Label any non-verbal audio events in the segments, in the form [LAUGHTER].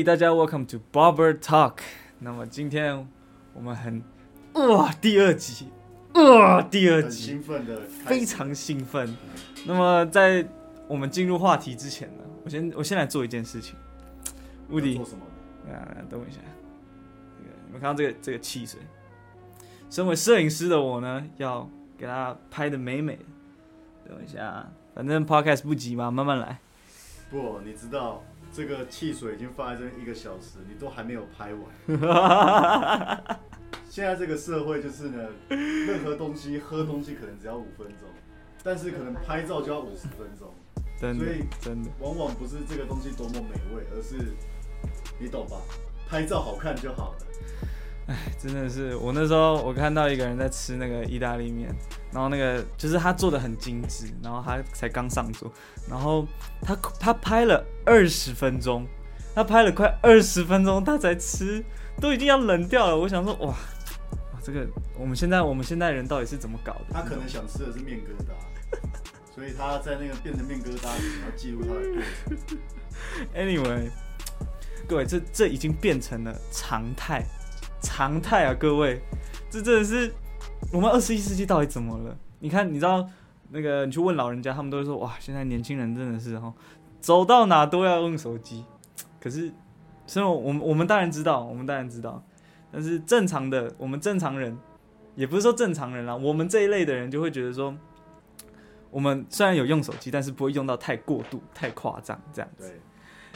嘿，大家 welcome to Barber Talk。那么今天我们很哇，第二集哇，第二集，兴奋的，非常兴奋。那么在我们进入话题之前呢，我先我先来做一件事情。乌迪，做什么？啊，等我一下。这个你们看到这个这个汽水，身为摄影师的我呢，要给他拍的美美的。等我一下，反正 podcast 不急嘛，慢慢来。不，你知道这个汽水已经放在这边一个小时，你都还没有拍完。[LAUGHS] 现在这个社会就是呢，任何东西喝东西可能只要五分钟，但是可能拍照就要五十分钟。真的，所以真的，往往不是这个东西多么美味，而是你懂吧？拍照好看就好了。哎，真的是，我那时候我看到一个人在吃那个意大利面，然后那个就是他做的很精致，然后他才刚上桌，然后他他拍了二十分钟，他拍了快二十分钟，他才吃，都已经要冷掉了。我想说，哇，哇，这个 [LAUGHS] 我们现在我们现在人到底是怎么搞的？他可能想吃的是面疙瘩，所以他在那个变成面疙瘩里要记录他的过程。Anyway，各位，这这已经变成了常态。常态啊，各位，这真的是我们二十一世纪到底怎么了？你看，你知道那个，你去问老人家，他们都会说，哇，现在年轻人真的是哈，走到哪都要用手机。[LAUGHS] 可是，所以我们我们当然知道，我们当然知道，但是正常的，我们正常人，也不是说正常人啦，我们这一类的人就会觉得说，我们虽然有用手机，但是不会用到太过度、太夸张这样子。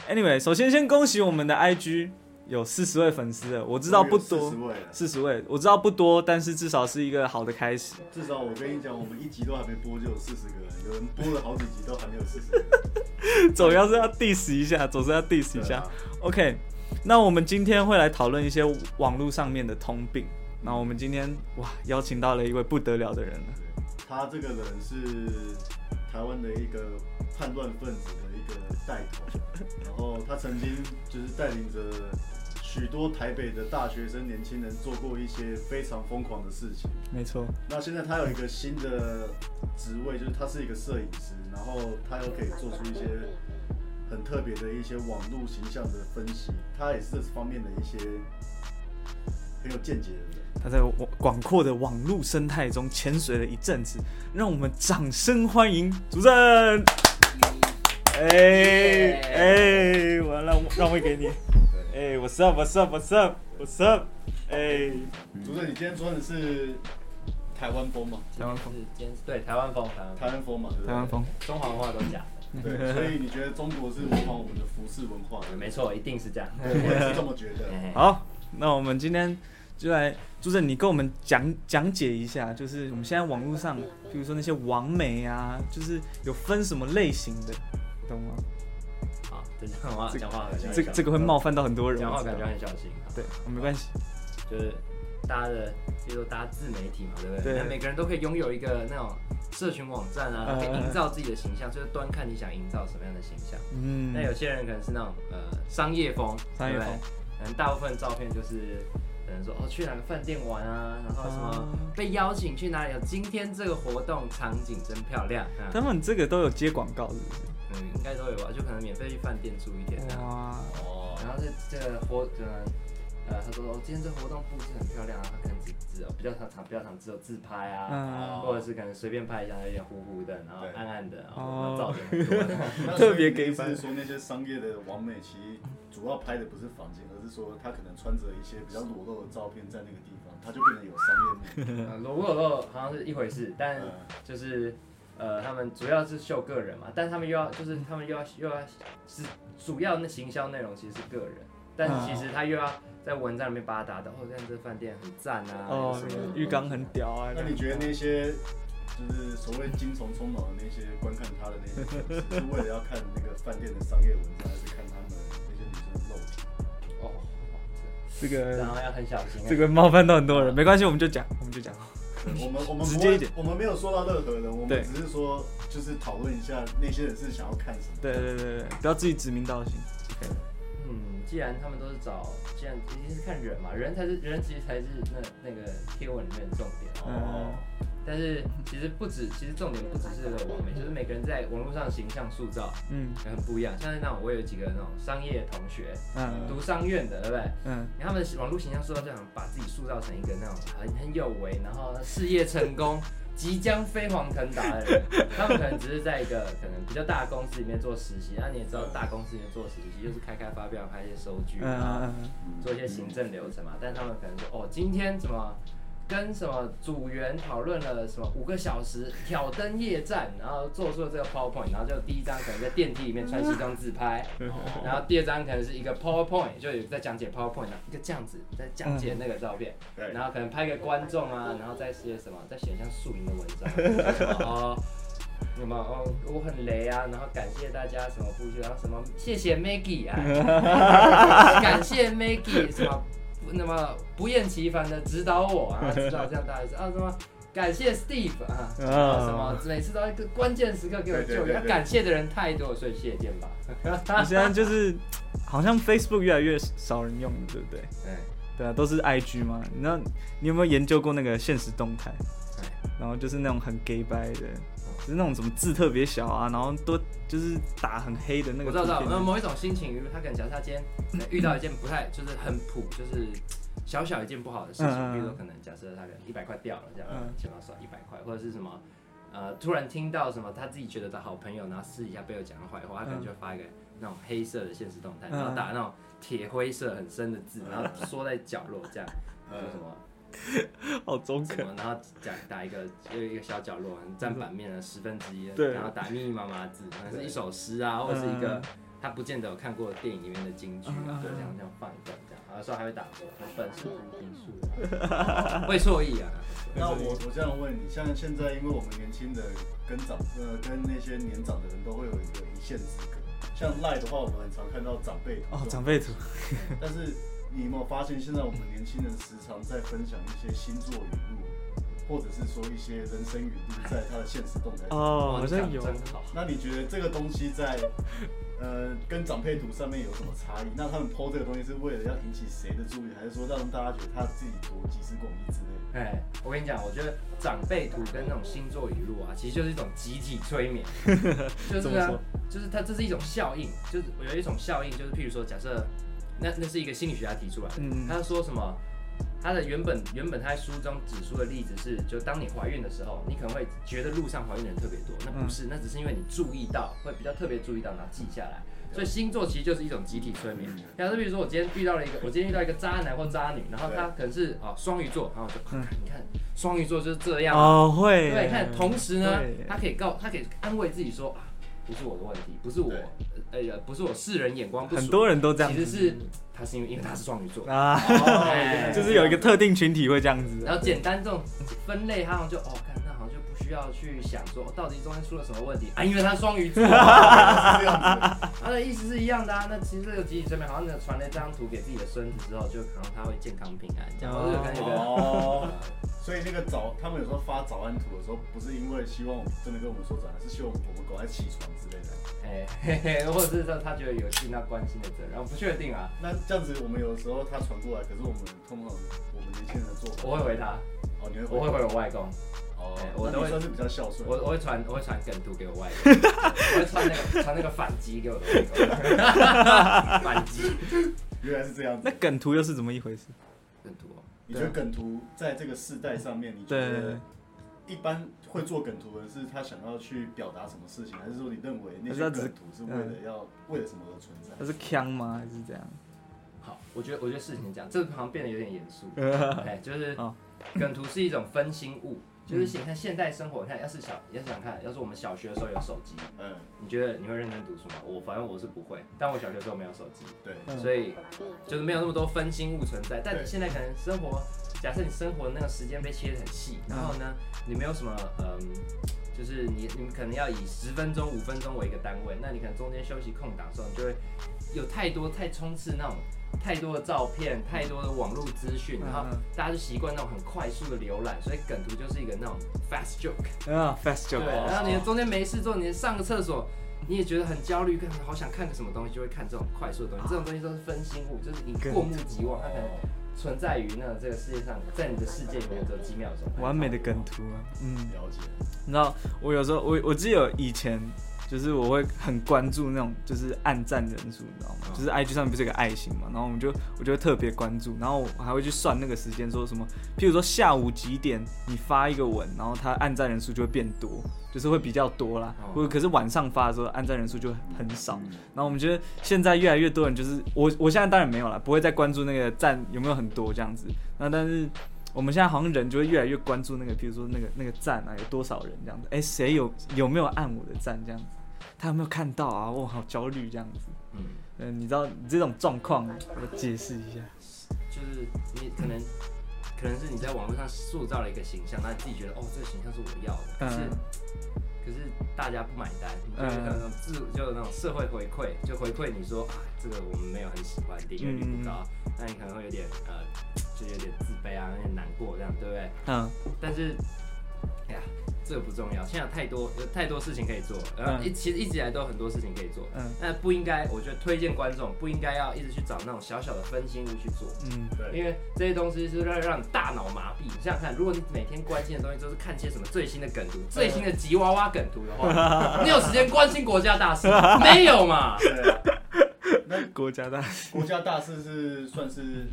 对。Anyway，首先先恭喜我们的 IG。有四十位粉丝了，我知道不多，四十位，我知道不多，但是至少是一个好的开始。至少我跟你讲，我们一集都还没播就有四十个人，有人播了好几集都还没有四十个人。[LAUGHS] 总要是要 diss 一下，总是要 diss 一下。啊、OK，那我们今天会来讨论一些网络上面的通病。那我们今天哇，邀请到了一位不得了的人了。他这个人是台湾的一个叛乱分子的一个带头，然后他曾经就是带领着。许多台北的大学生、年轻人做过一些非常疯狂的事情。没错。那现在他有一个新的职位，就是他是一个摄影师，然后他又可以做出一些很特别的一些网络形象的分析。他也是这方面的一些很有见解的人。他在广阔的网络生态中潜水了一阵子，让我们掌声欢迎主任。哎哎，完了，让位给你。哎，What's up？What's up？What's up？What's up？哎，主任，你今天穿的是台湾风吗？台湾风，今天对台湾风，台湾风嘛，台湾风，中华文化都假的。对，所以你觉得中国是模仿我们的服饰文化？没错，一定是这样，我也是这么觉得。好，那我们今天就来，主任，你跟我们讲讲解一下，就是我们现在网络上，比如说那些网美啊，就是有分什么类型的，懂吗？讲话讲话很这个这个会冒犯到很多人，讲话感觉很小心。对，没关系，就是大家的，比如说大家自媒体嘛，对不对？对。每个人都可以拥有一个那种社群网站啊，可以营造自己的形象，就是端看你想营造什么样的形象。嗯。那有些人可能是那种呃商业风，商业风，可能大部分照片就是可能说哦去哪个饭店玩啊，然后什么被邀请去哪里，有今天这个活动场景真漂亮。他们这个都有接广告，是不是？嗯，应该都有吧，就可能免费去饭店住一天这样。哇哦。然后这这个活，可能呃，他说哦，今天这活动布置很漂亮啊，他可能只只有比较常常比较常只有自拍啊，嗯、或者是可能随便拍一下，有点糊糊的，然后暗暗的，然后照片很多 [LAUGHS] 的。哦、特别给分说那些商业的完美，其实主要拍的不是房间，而是说他可能穿着一些比较裸露的照片在那个地方，他就变得有商业面。裸不裸露好像是一回事，但就是。呃，他们主要是秀个人嘛，但他们又要就是他们又要又要是主要那行销内容其实是个人，但是其实他又要在文章里面把它打的，哦，像这饭店很赞啊，哦，浴缸很屌啊。那你觉得那些就是所谓精虫充脑的那些观看他的那些是为了要看那个饭店的商业文章，还是看他们那些女生的肉体？哦，这个然后要很小心，这个冒犯到很多人，没关系，我们就讲，我们就讲。我们我们直接一点，我们没有说到任何人，我们只是说就是讨论一下那些人是想要看什么。对对对对，不要自己指名道姓。嗯，既然他们都是找，既然一定是看人嘛，人才是人，其实才是那那个贴文里面的重点。哦。但是其实不止，其实重点不只是这个网美，就是每个人在网络上形象塑造，嗯，也很不一样。像是那种我有几个那种商业同学，嗯，读商院的，对不对？嗯，他们网络形象塑造就想把自己塑造成一个那种很很有为，然后事业成功。即将飞黄腾达的人，他们可能只是在一个可能比较大的公司里面做实习。那你也知道，大公司里面做实习就是开开发票、拍一些收据啊，做一些行政流程嘛。但是他们可能说，哦，今天怎么？跟什么组员讨论了什么五个小时挑灯夜战，然后做出了这个 PowerPoint，然后就第一张可能在电梯里面穿西装自拍，然后第二张可能是一个 PowerPoint，就有在讲解 PowerPoint，一个这样子在讲解那个照片，然后可能拍个观众啊，然后再写什么，再写像署名的文章，哦，什么哦，我很雷啊，然后感谢大家什么不需要什么，谢谢 Maggie 啊，[LAUGHS] 感谢 Maggie 什么。那么不厌其烦的指导我啊，[LAUGHS] 指导这样大意思啊，什么感谢 Steve 啊，什么每次都一个关键时刻给我救援，感谢的人太多，所以谢谢吧。[LAUGHS] 你现在就是好像 Facebook 越来越少人用了，对不对？对，对啊，都是 IG 嘛。你知道你有没有研究过那个现实动态？然后就是那种很 gay 掰的。就是那种什么字特别小啊，然后都就是打很黑的那个。我知道，知道，那某一种心情，他可能假设他今天 [LAUGHS] 遇到一件不太，就是很普，就是小小一件不好的事情，嗯、比如说可能假设他可能一百块掉了，这样钱包少一百块，或者是什么呃，突然听到什么他自己觉得的好朋友，然后私底下被我讲的坏话，他可能就会发一个那种黑色的现实动态，然后打那种铁灰色很深的字，然后缩在角落这样，说什么。[LAUGHS] 好中肯，然后讲打一个就一个小角落，占版面的十分之一，对，然后打密密麻麻字，可能是一首诗啊，或者是一个他不见得有看过的电影里面的金句啊，对，这样这样放一段这样，有时候还会打错，本是不定数，会错意啊。那我我这样问你，像现在因为我们年轻的跟长呃跟那些年长的人都会有一个一线之隔，像赖的话，我们很常看到长辈图哦，长辈图，[LAUGHS] 但是。你有没有发现，现在我们年轻人时常在分享一些星座语录，或者是说一些人生语录，在他的现实动态哦，好像有。那你觉得这个东西在呃跟长辈图上面有什么差异？那他们 po 这个东西是为了要引起谁的注意，还是说让大家觉得他自己多集思广益之类的？哎，我跟你讲，我觉得长辈图跟那种星座语录啊，其实就是一种集体催眠，[LAUGHS] 就是啊，就是它这是一种效应，就是我有一种效应，就是譬如说假设。那那是一个心理学家提出来的，嗯、他说什么？他的原本原本他在书中指出的例子是，就当你怀孕的时候，你可能会觉得路上怀孕的人特别多，那不是，那只是因为你注意到，会比较特别注意到，然后记下来。所以星座其实就是一种集体催眠。假设比如说我今天遇到了一个，我今天遇到一个渣男或渣女，然后他可能是啊双鱼座，然后我就看，你看双鱼座就是这样哦，会。对，看同时呢，他可以告，他可以安慰自己说啊，不是我的问题，不是我。哎呀，不是我世人眼光不，很多人都这样。其实是他是因为因为他是双鱼座啊，[LAUGHS] 就是有一个特定群体会这样子。然后简单这种分类，他好像就哦，看那好像就不需要去想说到底中间出了什么问题啊，因为他双鱼座，[LAUGHS] 他的意思是一样的啊。那其实这个集体催眠好像传了一张图给自己的孙子之后，就可能他会健康平安这样。哦，所以那个早他们有时候发早安图的时候，不是因为希望真的跟我们说早安，是希望我们赶快起床之类的。哎，嘿嘿，或者是说他觉得有尽他关心的责任，我不确定啊。那这样子，我们有的时候他传过来，可是我们通常我们年轻人的做法，我会回他。哦，你会？我会回我外公。哦，我都会算是比较孝顺。我我会传我会传梗图给我外公，[LAUGHS] 我会传那个传那个反击给我的外公。[LAUGHS] 反击，原来是这样子。那梗图又是怎么一回事？梗图哦，你觉得梗图在这个世代上面，你觉得？一般会做梗图的是他想要去表达什么事情，还是说你认为那些梗图是为了要、嗯、为了什么而存在？他是腔吗？还是这样？好，我觉得我觉得事情这样，这个好像变得有点严肃。[LAUGHS] 哎，就是梗图是一种分心物，就是你看现代生活，你看要是小，要是想看，要是我们小学的时候有手机，嗯，你觉得你会认真读书吗？我反正我是不会，但我小学的时候没有手机，对，所以就是没有那么多分心物存在。但你现在可能生活。假设你生活那个时间被切得很细，然后呢，你没有什么，嗯，就是你你们可能要以十分钟、五分钟为一个单位，那你可能中间休息空档的时候，你就会有太多太充斥那种太多的照片、太多的网络资讯，然后大家就习惯那种很快速的浏览，所以梗图就是一个那种 fast joke 啊，fast joke。对，然后你中间没事做，你上个厕所，你也觉得很焦虑，跟好想看个什么东西，就会看这种快速的东西，这种东西都是分心物，就是你过目即忘，它可能。存在于那这个世界上，在你的世界里面只有几秒钟。完美的梗图啊，嗯，了解。你知道我有时候我我记得有以前。就是我会很关注那种就是按赞人数，你知道吗？就是 IG 上面不是有个爱心嘛，然后我们就我就会特别关注，然后我还会去算那个时间，说什么，譬如说下午几点你发一个文，然后它按赞人数就会变多，就是会比较多啦。或者可是晚上发的时候按赞人数就很少。然后我们觉得现在越来越多人就是我我现在当然没有了，不会再关注那个赞有没有很多这样子。那但是。我们现在好像人就会越来越关注那个，比如说那个那个赞啊，有多少人这样子？哎，谁有有没有按我的赞这样子？他有没有看到啊？我好焦虑这样子。嗯，嗯，你知道你这种状况，我解释一下。就是你可能可能是你在网络上塑造了一个形象，那你自己觉得哦，这个形象是我要的，可是、嗯、可是大家不买单，就是那种自就那种社会回馈，就回馈你说啊，这个我们没有很喜欢，订阅率不高，那、嗯、你可能会有点呃。就有点自卑啊，有点难过，这样对不对？嗯。但是，哎呀，这个不重要。现在有太多有太多事情可以做，然后一其实一直以来都有很多事情可以做。嗯。但不应该，我觉得推荐观众不应该要一直去找那种小小的分心物去做。嗯，对。因为这些东西是让让你大脑麻痹。你想想看，如果你每天关心的东西都是看些什么最新的梗图、最新的吉娃娃梗图的话，[LAUGHS] 你有时间关心国家大事？[LAUGHS] 没有嘛？对啊。那国家大事，国家大事是算是。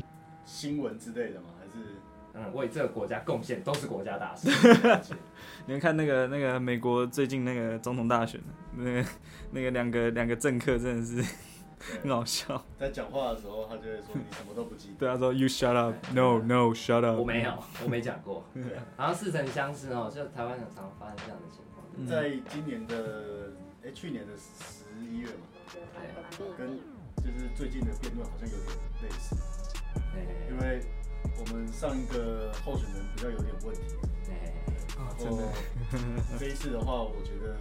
新闻之类的吗？还是嗯，为这个国家贡献都是国家大事。[LAUGHS] 你们看那个那个美国最近那个总统大选，那个那个两个两个政客真的是很好笑。在讲话的时候，他就会说你什么都不记得。对，他说 You shut up, no no shut up。我没有，我没讲过。[LAUGHS] 对，好像似曾相识哦，就台湾很常发生这样的情况。在今年的哎去年的十一月嘛，对，跟就是最近的辩论好像有点类似。因为我们上一个候选人比较有点问题，对。然后这一 [LAUGHS] [LAUGHS] 次的话，我觉得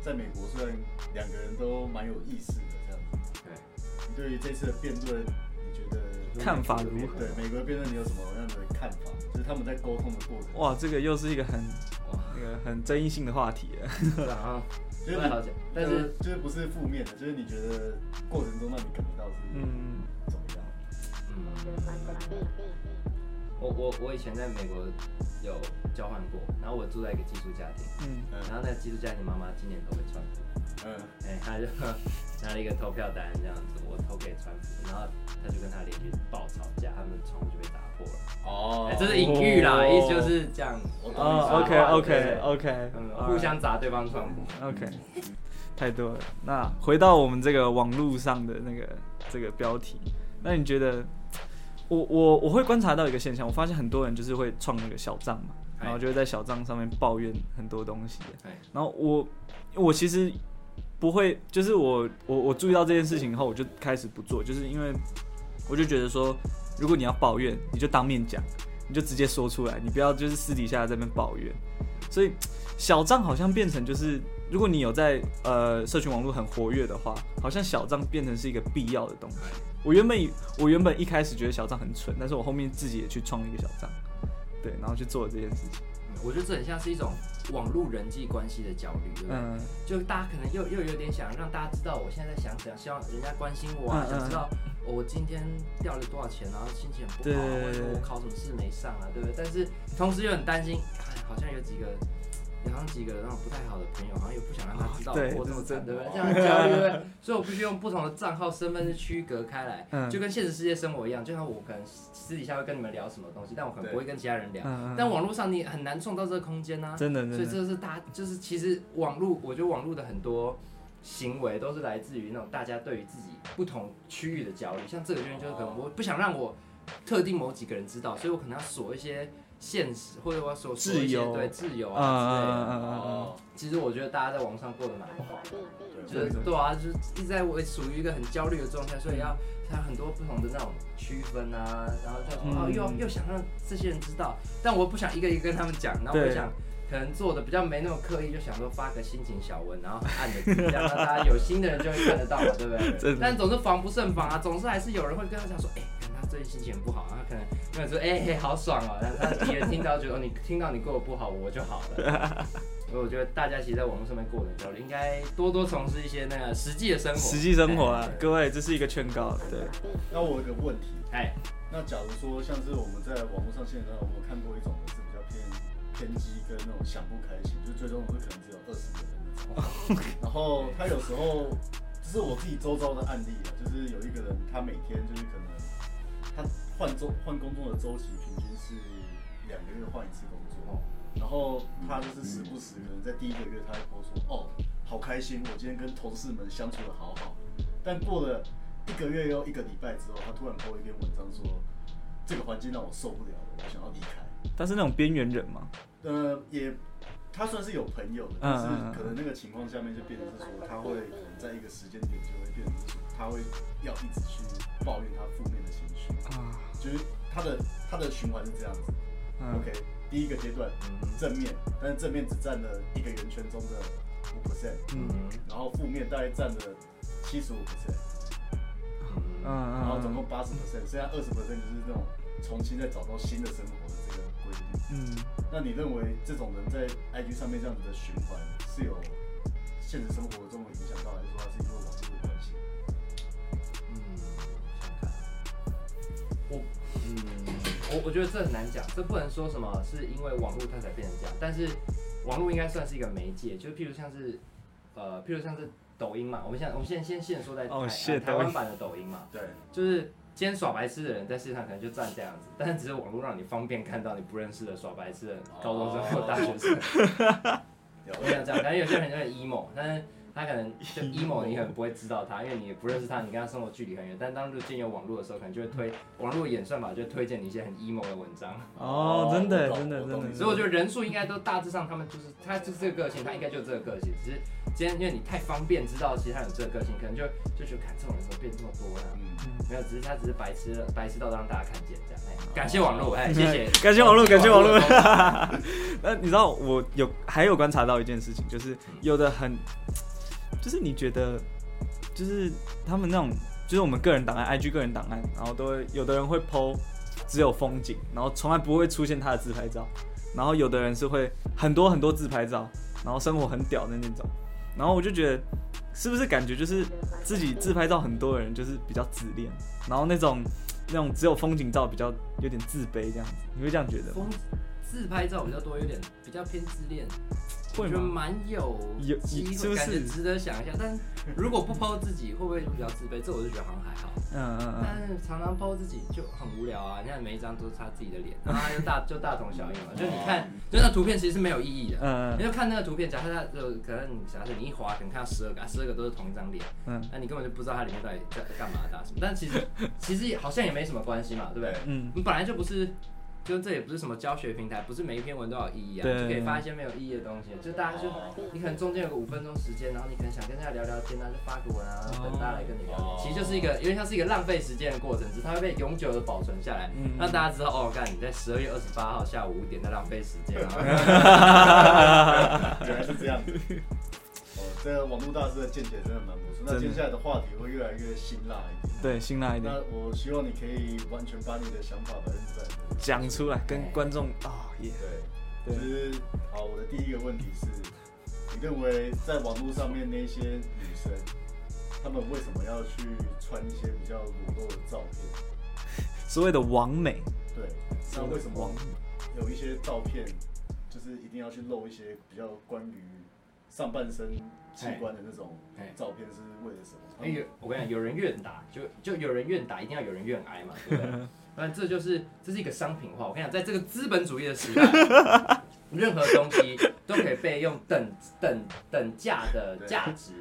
在美国虽然两个人都蛮有意思的这样子，对，对于这次的辩论，你觉得看法如何？对，美国辩论你有什么样的看法？就是他们在沟通的过程。哇，这个又是一个很哇那个很争议性的话题啊，[LAUGHS] 就是好讲，但是就是不是负面的，就是你觉得过程中让你感觉到是嗯我我我以前在美国有交换过，然后我住在一个寄宿家庭，嗯，然后那个寄宿家庭妈妈今年投给川普，嗯，哎，他就 [LAUGHS] 拿了一个投票单这样子，我投给川普，然后他就跟他邻居爆吵架，他们窗户就被打破了。哦，这是隐喻啦，意思就是这样。哦，OK OK OK，嗯，互相砸对方窗户。OK，太多了。那回到我们这个网络上的那个这个标题。那你觉得，我我我会观察到一个现象，我发现很多人就是会创那个小账嘛，然后就会在小账上面抱怨很多东西。然后我我其实不会，就是我我我注意到这件事情以后，我就开始不做，就是因为我就觉得说，如果你要抱怨，你就当面讲，你就直接说出来，你不要就是私底下在那边抱怨。所以小账好像变成就是，如果你有在呃社群网络很活跃的话，好像小账变成是一个必要的东西。我原本我原本一开始觉得小账很蠢，但是我后面自己也去创了一个小账，对，然后去做了这件事情。我觉得这很像是一种网络人际关系的焦虑，对不对？嗯、就大家可能又又有点想让大家知道我现在在想怎样，希望人家关心我啊，嗯、想知道我今天掉了多少钱，然后心情很不好，或者我考什么试没上啊，对不对？但是同时又很担心，好像有几个。好像几个那种不太好的朋友，好像又不想让他知道我这么惨，对不对？这样焦虑，对不对？[LAUGHS] 所以我必须用不同的账号身份去区隔开来，嗯、就跟现实世界生活一样。就像我可能私底下会跟你们聊什么东西，但我可能不会跟其他人聊。嗯、但网络上你很难创造这个空间啊，真的。所以这是大，就是其实网络，我觉得网络的很多行为都是来自于那种大家对于自己不同区域的焦虑。像这个原因就是可能我不想让我特定某几个人知道，所以我可能要锁一些。现实或者我所说一些对自由啊之类的，哦，其实我觉得大家在网上过得蛮好的，就是对。啊，就是一直在我处于一个很焦虑的状态，所以要他很多不同的那种区分啊，然后就哦又又想让这些人知道，但我不想一个一个跟他们讲，然后我想可能做的比较没那么刻意，就想说发个心情小文，然后很暗的字，这样让大家有心的人就会看得到嘛，对不对？[LAUGHS] 但总是防不胜防啊，总是还是有人会跟他讲说，哎。最近心情不好，他可能跟我说：“哎、欸，好爽哦、喔！”然后他别人听到觉得你听到你过得不好，我就好了。所 [LAUGHS] 以我觉得大家其实，在网络上面过的焦虑，应该多多从事一些那个实际的生活。实际生活啊，各位，这是一个劝告。对。那我有个问题，哎，那假如说像是我们在网络上现在我们有看过一种是比较偏偏激跟那种想不开心，就最终会可能只有二十个人。[LAUGHS] 然后他有时候，这是我自己周遭的案例啊，就是有一个人他每天就是可能他换周换工作的周期平均是两个月换一次工作，然后他就是时不时可能在第一个月他会说哦。好开心！我今天跟同事们相处的好好，但过了一个月又一个礼拜之后，他突然 po 一篇文章说，这个环境让我受不了了，我想要离开。他是那种边缘人吗？呃，也，他算是有朋友的，但是可能那个情况下面就变成是说，他会可能在一个时间点就会变成是说，他会要一直去抱怨他负面的情绪啊，就是他的他的循环是这样子。嗯、OK，第一个阶段正面，但是正面只占了一个圆圈中的。五 percent，嗯，然后负面大概占了七十五 percent，嗯，然后总共八十 percent，剩下二十 percent 就是那种重新再找到新的生活的这个规律，嗯，那你认为这种人在 IG 上面这样子的循环是有现实生活中影响到，我我觉得这很难讲，这不能说什么是因为网络它才变成这样，但是。网络应该算是一个媒介，就譬如像是，呃，譬如像是抖音嘛，我们现在我们现在先先说在台、oh, shit, 台湾版的抖音嘛，对，就是今天耍白痴的人在世界上可能就站这样子，但是只是网络让你方便看到你不认识的耍白痴的高中生或大学生，[LAUGHS] 我想这样，感觉有些人就很 emo，但是。他可能就 [LAUGHS] emo，你可能不会知道他，因为你也不认识他，你跟他生活距离很远。但当就进有网络的时候，可能就会推网络演算法，就推荐你一些很 emo 的文章。[LAUGHS] 哦，真的，真的，真的。所以我觉得人数应该都大致上，他们就是他就是这个个性，他应该就是这个个性。只是今天因为你太方便知道，其实他有这个个性，可能就就觉得看这种人怎么变这么多呢？嗯，没有，只是他只是白痴了，白痴到让大家看见这样。哎，感谢网络，哎，谢谢，[LAUGHS] 感谢网络，感谢网络。那你知道我有还有观察到一件事情，就是有的很。就是你觉得，就是他们那种，就是我们个人档案，IG 个人档案，然后都会有的人会 po 只有风景，然后从来不会出现他的自拍照，然后有的人是会很多很多自拍照，然后生活很屌的那种，然后我就觉得，是不是感觉就是自己自拍照很多的人就是比较自恋，然后那种那种只有风景照比较有点自卑这样子，你会这样觉得吗？自拍照比较多，有点比较偏自恋。我觉得蛮有有机会，感觉值得想一下。但如果不 po 自己，会不会比较自卑？这我就觉得好像还好。嗯嗯嗯。但是常常 po 自己就很无聊啊！你看每一张都是他自己的脸，然后他就大就大同小异嘛。就你看，就那图片其实是没有意义的。嗯嗯。你就看那个图片，假设他就可能你假设你一滑，可能看到十二个，十二个都是同一张脸。嗯。那你根本就不知道它里面到底在干嘛的什么。但其实其实好像也没什么关系嘛，对不对？嗯。你本来就不是。就这也不是什么教学平台，不是每一篇文都有意义啊，就可以发一些没有意义的东西。就大家就你可能中间有个五分钟时间，然后你可能想跟大家聊聊天啊，就发个文啊，等大家来跟你聊天。其实就是一个有点像是一个浪费时间的过程，只是它会被永久的保存下来，让大家知道哦，干你在十二月二十八号下午五点在浪费时间啊。原来是这样子。哦，这个网络大师的见解真的蛮不错。那接下来的话题会越来越辛辣一点。对，辛辣一点。那我希望你可以完全把你的想法百分之百。讲出来跟观众啊，也对，就是好。我的第一个问题是，你认为在网络上面那些女生，她们为什么要去穿一些比较裸露的照片？所谓的网美，对，那为什么有一些照片就是一定要去露一些比较关于上半身器官的那种照片，是为了什么？因为我跟你讲，有人愿打，就就有人愿打，一定要有人愿挨嘛，对不对？[LAUGHS] 那这就是这是一个商品化。我跟你讲，在这个资本主义的时代，[LAUGHS] 任何东西都可以被用等等等价的价值，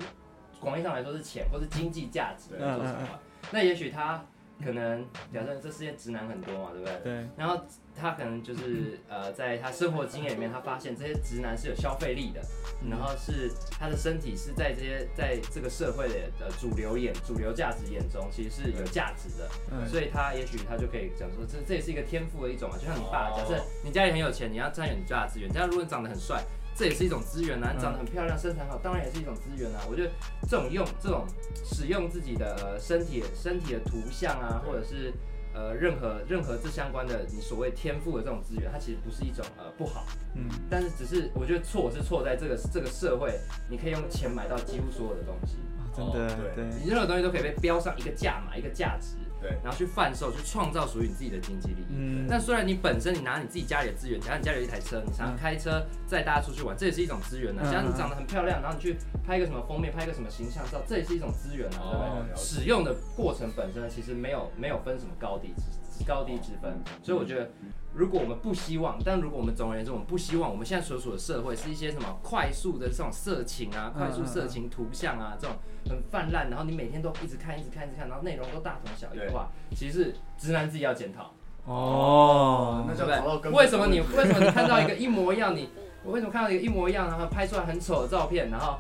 广义上来说是钱或是经济价值来做什么。那也许他。可能假设这世界直男很多嘛，对不对？对。然后他可能就是呃，在他生活经验里面，他发现这些直男是有消费力的，然后是他的身体是在这些在这个社会的呃主流眼、主流价值眼中，其实是有价值的。嗯。所以他也许他就可以讲说，这这也是一个天赋的一种嘛。就像你爸，假设你家里很有钱，你要占有你家的资源。假如如果你长得很帅。这也是一种资源啊，你长得很漂亮，身材好，当然也是一种资源啊。我觉得这种用这种使用自己的身体身体的图像啊，或者是呃任何任何这相关的你所谓天赋的这种资源，它其实不是一种呃不好，嗯，但是只是我觉得错是错在这个这个社会，你可以用钱买到几乎所有的东西，真的对，你任何东西都可以被标上一个价码一个价值。对，然后去贩售，去创造属于你自己的经济利益。嗯，那虽然你本身你拿你自己家里的资源，假如你家里有一台车，你常常开车载大家出去玩，这也是一种资源呢。假如你长得很漂亮，然后你去拍一个什么封面，拍一个什么形象照，这也是一种资源啊，对不对？使用的过程本身其实没有没有分什么高低之高低之分，所以我觉得。如果我们不希望，但如果我们总而言之，我们不希望我们现在所处的社会是一些什么快速的这种色情啊、快速色情图像啊这种很泛滥，然后你每天都一直看、一直看、一直看，然后内容都大同小异的话，其实是直男自己要检讨。哦，那就对不对？为什么你 [LAUGHS] 为什么你看到一个一模一样，你我为什么看到一个一模一样，然后拍出来很丑的照片，然后？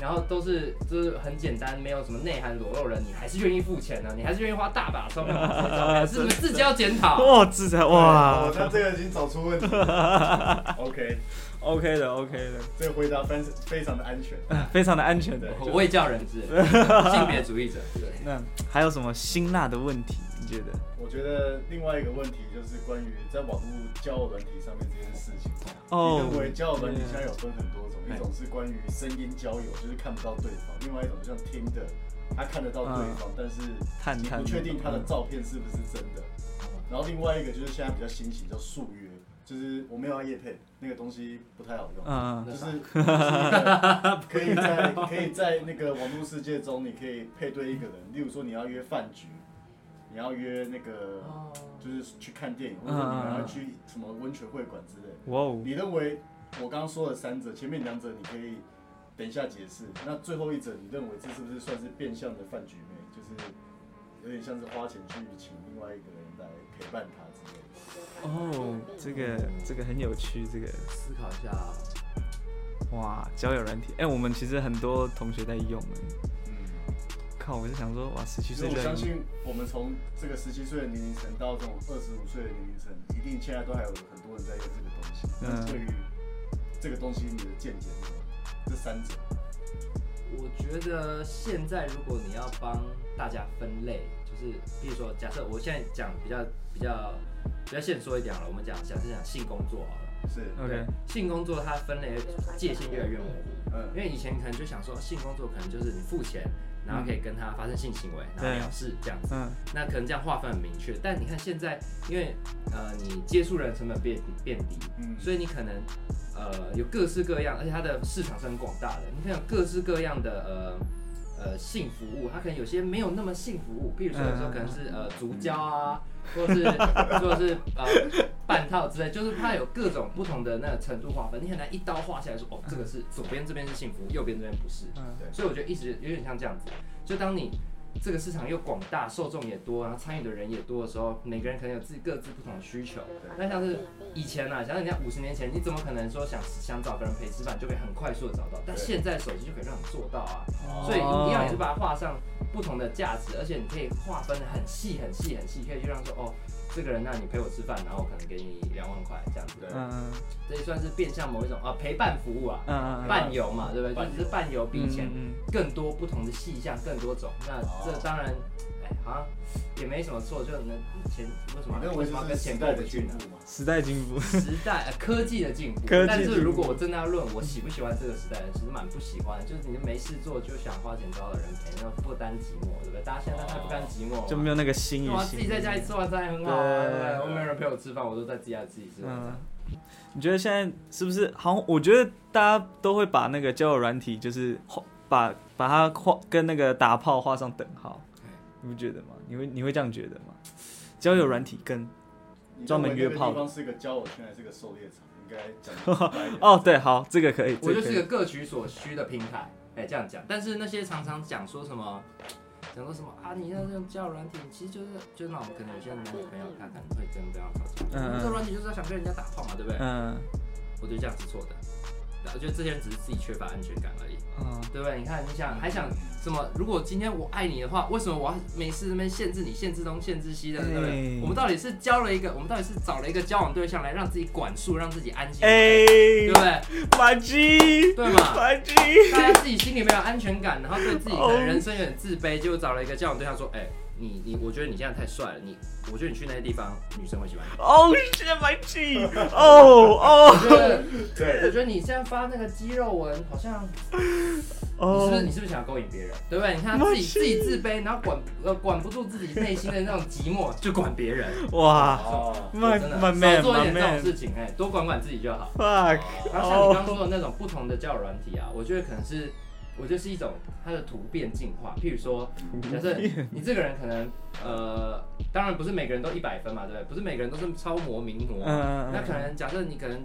然后都是就是很简单，没有什么内涵裸露人，你还是愿意付钱呢？你还是愿意花大把钞票买照片？是自己要检讨。[LAUGHS] 哇，自己哇，那这个已经找出问题了。OK，OK 的，OK 的，这个回答非非常的安全，非常的安全的，未教人质，[LAUGHS] 性别主义者。对，那还有什么辛辣的问题？你觉得？我觉得另外一个问题就是关于在网络交友软体上面这件事情。哦。你认为交友软体现在有分很多种，一种是关于声音交友，就是看不到对方；另外一种像听的，他看得到对方，但是你不确定他的照片是不是真的。然后另外一个就是现在比较新型叫速约，就是我没有要夜配，那个东西不太好用。嗯。[LAUGHS] 就是可以在可以在那个网络世界中，你可以配对一个人，例如说你要约饭局。你要约那个，就是去看电影，或者你要去什么温泉会馆之类。哇哦！你认为我刚刚说的三者，前面两者你可以等一下解释。那最后一者，你认为这是不是算是变相的饭局妹？就是有点像是花钱去请另外一个人来陪伴他之类的。哦，这个这个很有趣，这个思考一下。哇，交友软体，哎，我们其实很多同学在用。靠！我就想说，哇，十七岁。我相信，我们从这个十七岁的年龄层到这种二十五岁的年龄层，一定现在都还有很多人在用这个东西。那对于这个东西，你的见解是什么？这三者，我觉得现在如果你要帮大家分类，就是比如说，假设我现在讲比较比较比较现说一点好了，我们讲假设讲性工作好了。是，OK。性工作它分类界限越来越模糊。嗯。因为以前可能就想说，性工作可能就是你付钱。然后可以跟他发生性行为，然后了事这样子。嗯，那可能这样划分很明确。但你看现在，因为呃你接触人成本变变低，嗯，所以你可能呃有各式各样，而且它的市场是很广大的。你看有各式各样的呃。呃，性服务，它可能有些没有那么性服务，比如说有时候可能是呃足交啊，或者是 [LAUGHS] 或者是呃半套之类，就是它有各种不同的那个程度划分，你很难一刀划下来说，哦，这个是左边这边是性服务，右边这边不是，嗯，对，所以我觉得一直有点像这样子，就当你。这个市场又广大，受众也多，然后参与的人也多的时候，每个人可能有自己各自不同的需求。那像是以前啊，想想人家五十年前，你怎么可能说想想找个人陪吃饭就可以很快速的找到？但现在手机就可以让你做到啊，所以你一样也是把它画上不同的价值，而且你可以划分的很细很细很细，可以就让说哦。这个人，那你陪我吃饭，然后可能给你两万块这样子，对，嗯，这也算是变相某一种啊陪伴服务啊，嗯，伴游嘛，对不对？就是伴游。比以前更多不同的细项，更多种。那这当然，哎，好像也没什么错，就能前为什么为什么要跟前过不去呢？时代进步，时代科技的进步。但是如果我真的要论我喜不喜欢这个时代的，其实蛮不喜欢。就是你没事做就想花钱找的人陪，那种不甘寂寞，对不对？大家现在太不甘寂寞，就没有那个心。我自己在家里吃晚餐也很好。对对对，我没有人陪我吃饭，我都在自己家自己吃。嗯，你觉得现在是不是好？我觉得大家都会把那个交友软体，就是把把它画跟那个打炮画上等号。你不觉得吗？你会你会这样觉得吗？交友软体跟专门约炮。地方是个交友圈还是个狩猎场？应该讲。[LAUGHS] 哦，对，好，这个可以。我就是个各取所需的平台，哎，这样讲。但是那些常常讲说什么？讲说什么啊？你那这种交友软体，其实就是就是那种可能有些男女朋友他可能会真的这样吵架。嗯，这软体就是要想跟人家打炮嘛，对不对？嗯，我觉得这样是错的。我觉得这些人只是自己缺乏安全感而已，嗯，对不对？你看，你想还想什么？如果今天我爱你的话，为什么我要每次那边限制你、限制东、限制西的，对不对？我们到底是交了一个，我们到底是找了一个交往对象来让自己管束，让自己安心，哎，对不对？反击，对嘛？反击，大家自己心里没有安全感，然后对自己的人生有点自卑，就找了一个交往对象说，哎。你你，我觉得你现在太帅了。你，我觉得你去那些地方，女生会喜欢你。哦，现在买气。哦哦。对，我觉得你现在发那个肌肉纹，好像你是不是你是不是想要勾引别人？对不对？你看他自己自己自卑，然后管呃管不住自己内心的那种寂寞，就管别人。哇，慢慢慢做一点这种事情，哎，多管管自己就好。fuck。然后像你刚刚说的那种不同的交友软体啊，我觉得可能是，我觉得是一种它的突变进化。譬如说，假设你这个人可能呃，当然不是每个人都一百分嘛，对不对？不是每个人都是超模名模。嗯。那可能假设你可能。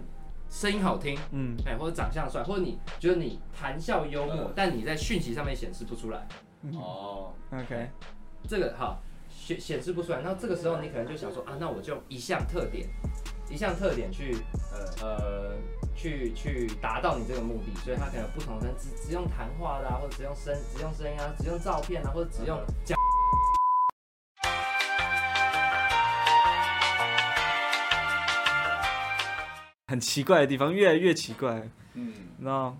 声音好听，嗯，哎，或者长相帅，或者你觉得你谈笑幽默，呃、但你在讯息上面显示不出来。哦，OK，这个好显显示不出来。那这个时候你可能就想说啊，那我就一项特点，一项特点去呃呃去去达到你这个目的。所以他可能有不同的只只用谈话的啊，或者只用声只用声音啊，只用照片啊，或者只用讲。嗯很奇怪的地方，越来越奇怪。嗯，然后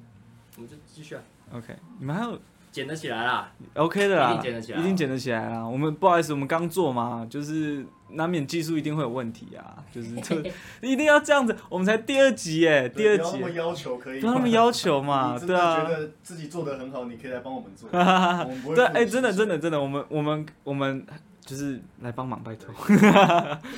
我们就继续啊。OK，你们还有捡得起来啦？OK 的啦，一定捡得起来，一定捡得起来啦。我们不好意思，我们刚做嘛，就是难免技术一定会有问题啊，[LAUGHS] 就是这一定要这样子。我们才第二集耶，第二集。不要那么要求可以，不要那么要求嘛，[LAUGHS] 对啊。觉得自己做的很好，你可以来帮我们做。[LAUGHS] 对，哎，真的，真的，真的，我们，我们，我们。就是来帮忙，拜托，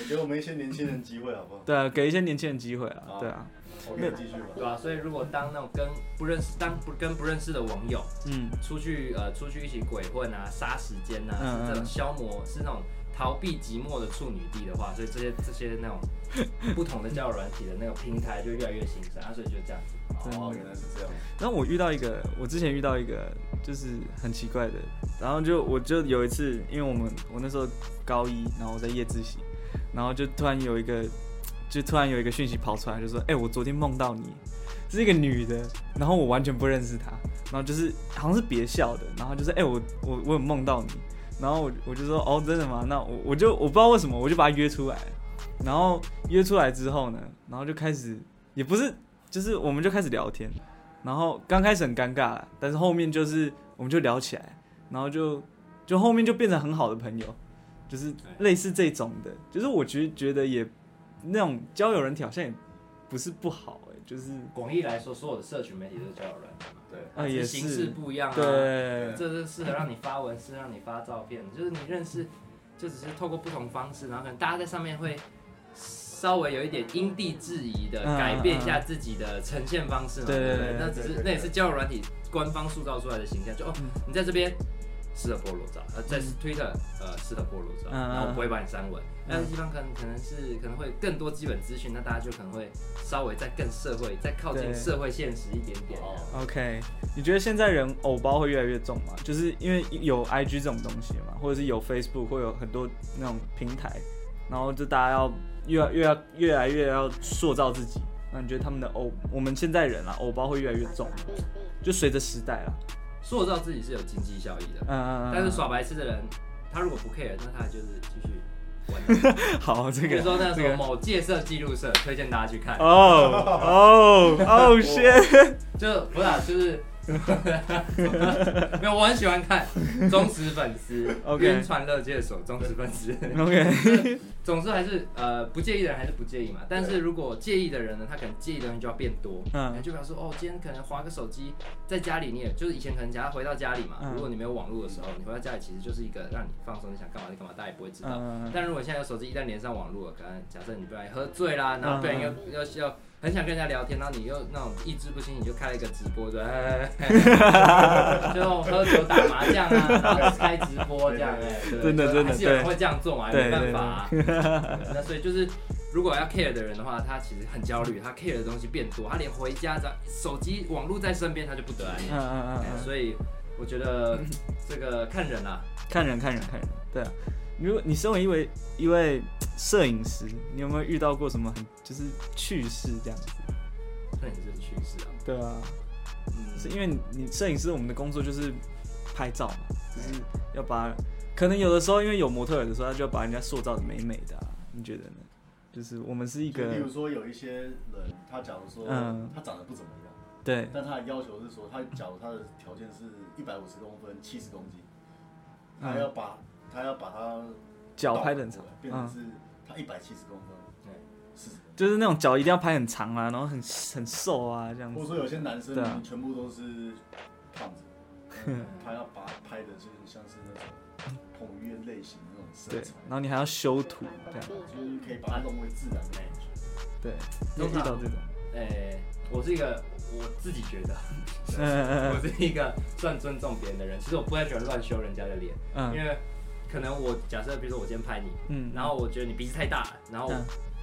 给我们一些年轻人机会，好不好？对啊，给一些年轻人机会啊，对啊。OK，继续吧。对啊，所以如果当那种跟不认识、当不跟不认识的网友，嗯，出去呃出去一起鬼混啊、杀时间啊，是这种消磨，是那种逃避寂寞的处女地的话，所以这些这些那种 [LAUGHS] 不同的交友软体的那个平台就越来越兴盛啊，所以就这样子。哦，原来是这样。然后我遇到一个，我之前遇到一个就是很奇怪的，然后就我就有一次，因为我们我那时候高一，然后我在夜自习，然后就突然有一个，就突然有一个讯息跑出来，就说，哎、欸，我昨天梦到你，是一个女的，然后我完全不认识她，然后就是好像是别校的，然后就是，哎、欸，我我我有梦到你，然后我我就说，哦，真的吗？那我我就我不知道为什么，我就把他约出来，然后约出来之后呢，然后就开始也不是。就是我们就开始聊天，然后刚开始很尴尬，但是后面就是我们就聊起来，然后就就后面就变成很好的朋友，就是类似这种的，就是我觉得觉得也那种交友软体好像也不是不好哎，就是广义来说，所有的社群媒体都是交友软体嘛，对，啊也是形式不一样啊，对，这是适合让你发文，适合让你发照片，就是你认识，就只是透过不同方式，然后可能大家在上面会。稍微有一点因地制宜的改变一下自己的呈现方式嘛，对对对，那只是那也是交友软体官方塑造出来的形象，就哦，你在这边适合菠萝照，呃，在 Twitter 呃适合菠萝照，然后我不会把你删文，那地方可能可能是可能会更多基本资讯，那大家就可能会稍微再更社会，再靠近社会现实一点点。OK，你觉得现在人偶包会越来越重吗？就是因为有 IG 这种东西嘛，或者是有 Facebook，会有很多那种平台，然后就大家要。越来越要越来越要塑造自己，那你觉得他们的偶，我们现在人啊，偶包会越来越重，就随着时代啊，塑造自己是有经济效益的，嗯嗯嗯，但是耍白痴的人，他如果不 care，那他就是继续玩。[LAUGHS] 好，这个，比如说那什么某戒色记录社，推荐大家去看。哦哦 [LAUGHS] 哦，shit，就不是，就是。[LAUGHS] 没有，我很喜欢看忠实粉丝，晕船乐界所忠实粉丝。OK，[LAUGHS] 总之还是呃不介意的人还是不介意嘛。但是如果介意的人呢，他可能介意的人就要变多。嗯，就比方说哦，今天可能划个手机，在家里你也就是以前可能假如回到家里嘛，如果你没有网络的时候，你回到家里其实就是一个让你放松，你想干嘛就干嘛，大家也不会知道。但如果现在有手机，一旦连上网络了，可能假设你不然喝醉啦，然后不然又要要。很想跟人家聊天，然后你又那种意志不清，你就开了一个直播，对，[LAUGHS] 就喝酒打麻将啊，然后开直播这样，哎，真的真的，还是有人会这样做嘛，没办法啊。那所以就是，如果要 care 的人的话，他其实很焦虑，他 care 的东西变多，他连回家的手机网络在身边，他就不得安宁。嗯嗯嗯。所以我觉得这个看人啊，看人看人看人，对啊。如果你身为一位一位摄影师，你有没有遇到过什么很就是趣事这样子？摄影师的趣事啊？对啊，嗯，是因为你摄影师，我们的工作就是拍照嘛，就是要把可能有的时候，因为有模特儿的时候，他就要把人家塑造的美美的啊。你觉得呢？就是我们是一个，比如说有一些人，他假如说，嗯，他长得不怎么样，对，但他的要求是说，他假如他的条件是一百五十公分，七十公斤，他要把。他要把他脚拍得很长，变成是他一百七十公分，对，是，就是那种脚一定要拍很长啊，然后很很瘦啊这样子。或者说有些男生全部都是胖子，[LAUGHS] 他要把它拍的就是像是那种彭于晏类型的那种色彩，然后你还要修图，这样就是可以把它弄为自然的感觉。对，都遇到这种。哎、欸，我是一个我自己觉得，[LAUGHS] 我是一个算尊重别人的人。其实我不太喜欢乱修人家的脸，嗯，因为可能我假设，比如说我今天拍你，嗯，然后我觉得你鼻子太大了，然后。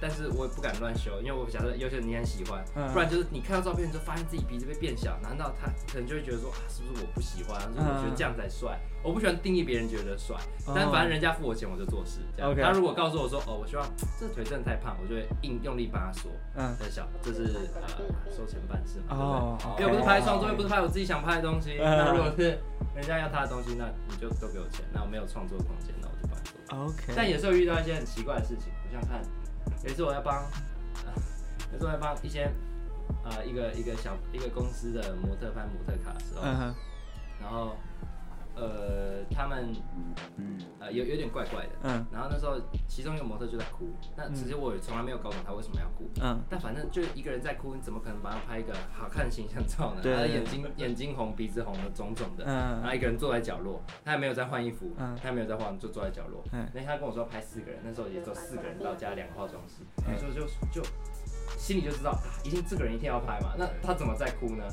嗯但是我也不敢乱修，因为我假设有些人你很喜欢，不然就是你看到照片就发现自己鼻子被变小，难道他可能就会觉得说啊，是不是我不喜欢？就是我觉得这样才帅。我不喜欢定义别人觉得帅，但反正人家付我钱我就做事。这样，他如果告诉我说哦，我希望这腿真的太胖，我就会硬用力帮他缩，嗯，很小，这是呃收钱办事嘛，对不对？又不是拍创作，又不是拍我自己想拍的东西。那如果是人家要他的东西，那你就都给我钱。那我没有创作空间，那我就帮你做。OK。但也是会遇到一些很奇怪的事情，我想看。有一次我要帮，有一次我要帮一些，呃，一个一个小一个公司的模特拍模特卡的时候，然后。呃，他们呃有有点怪怪的，嗯，然后那时候其中一个模特就在哭，那其实我也从来没有搞懂他为什么要哭，嗯，但反正就一个人在哭，你怎么可能帮他拍一个好看的形象照呢？他的眼睛 [LAUGHS] 眼睛红，鼻子红的肿肿的，嗯，然后一个人坐在角落，他也没有在换衣服，嗯，他也没有在换，就坐在角落，嗯，那他跟我说拍四个人，那时候也只有四个人到加两个化妆师，所以就就心里就知道，一定这个人一定要拍嘛，那他怎么在哭呢？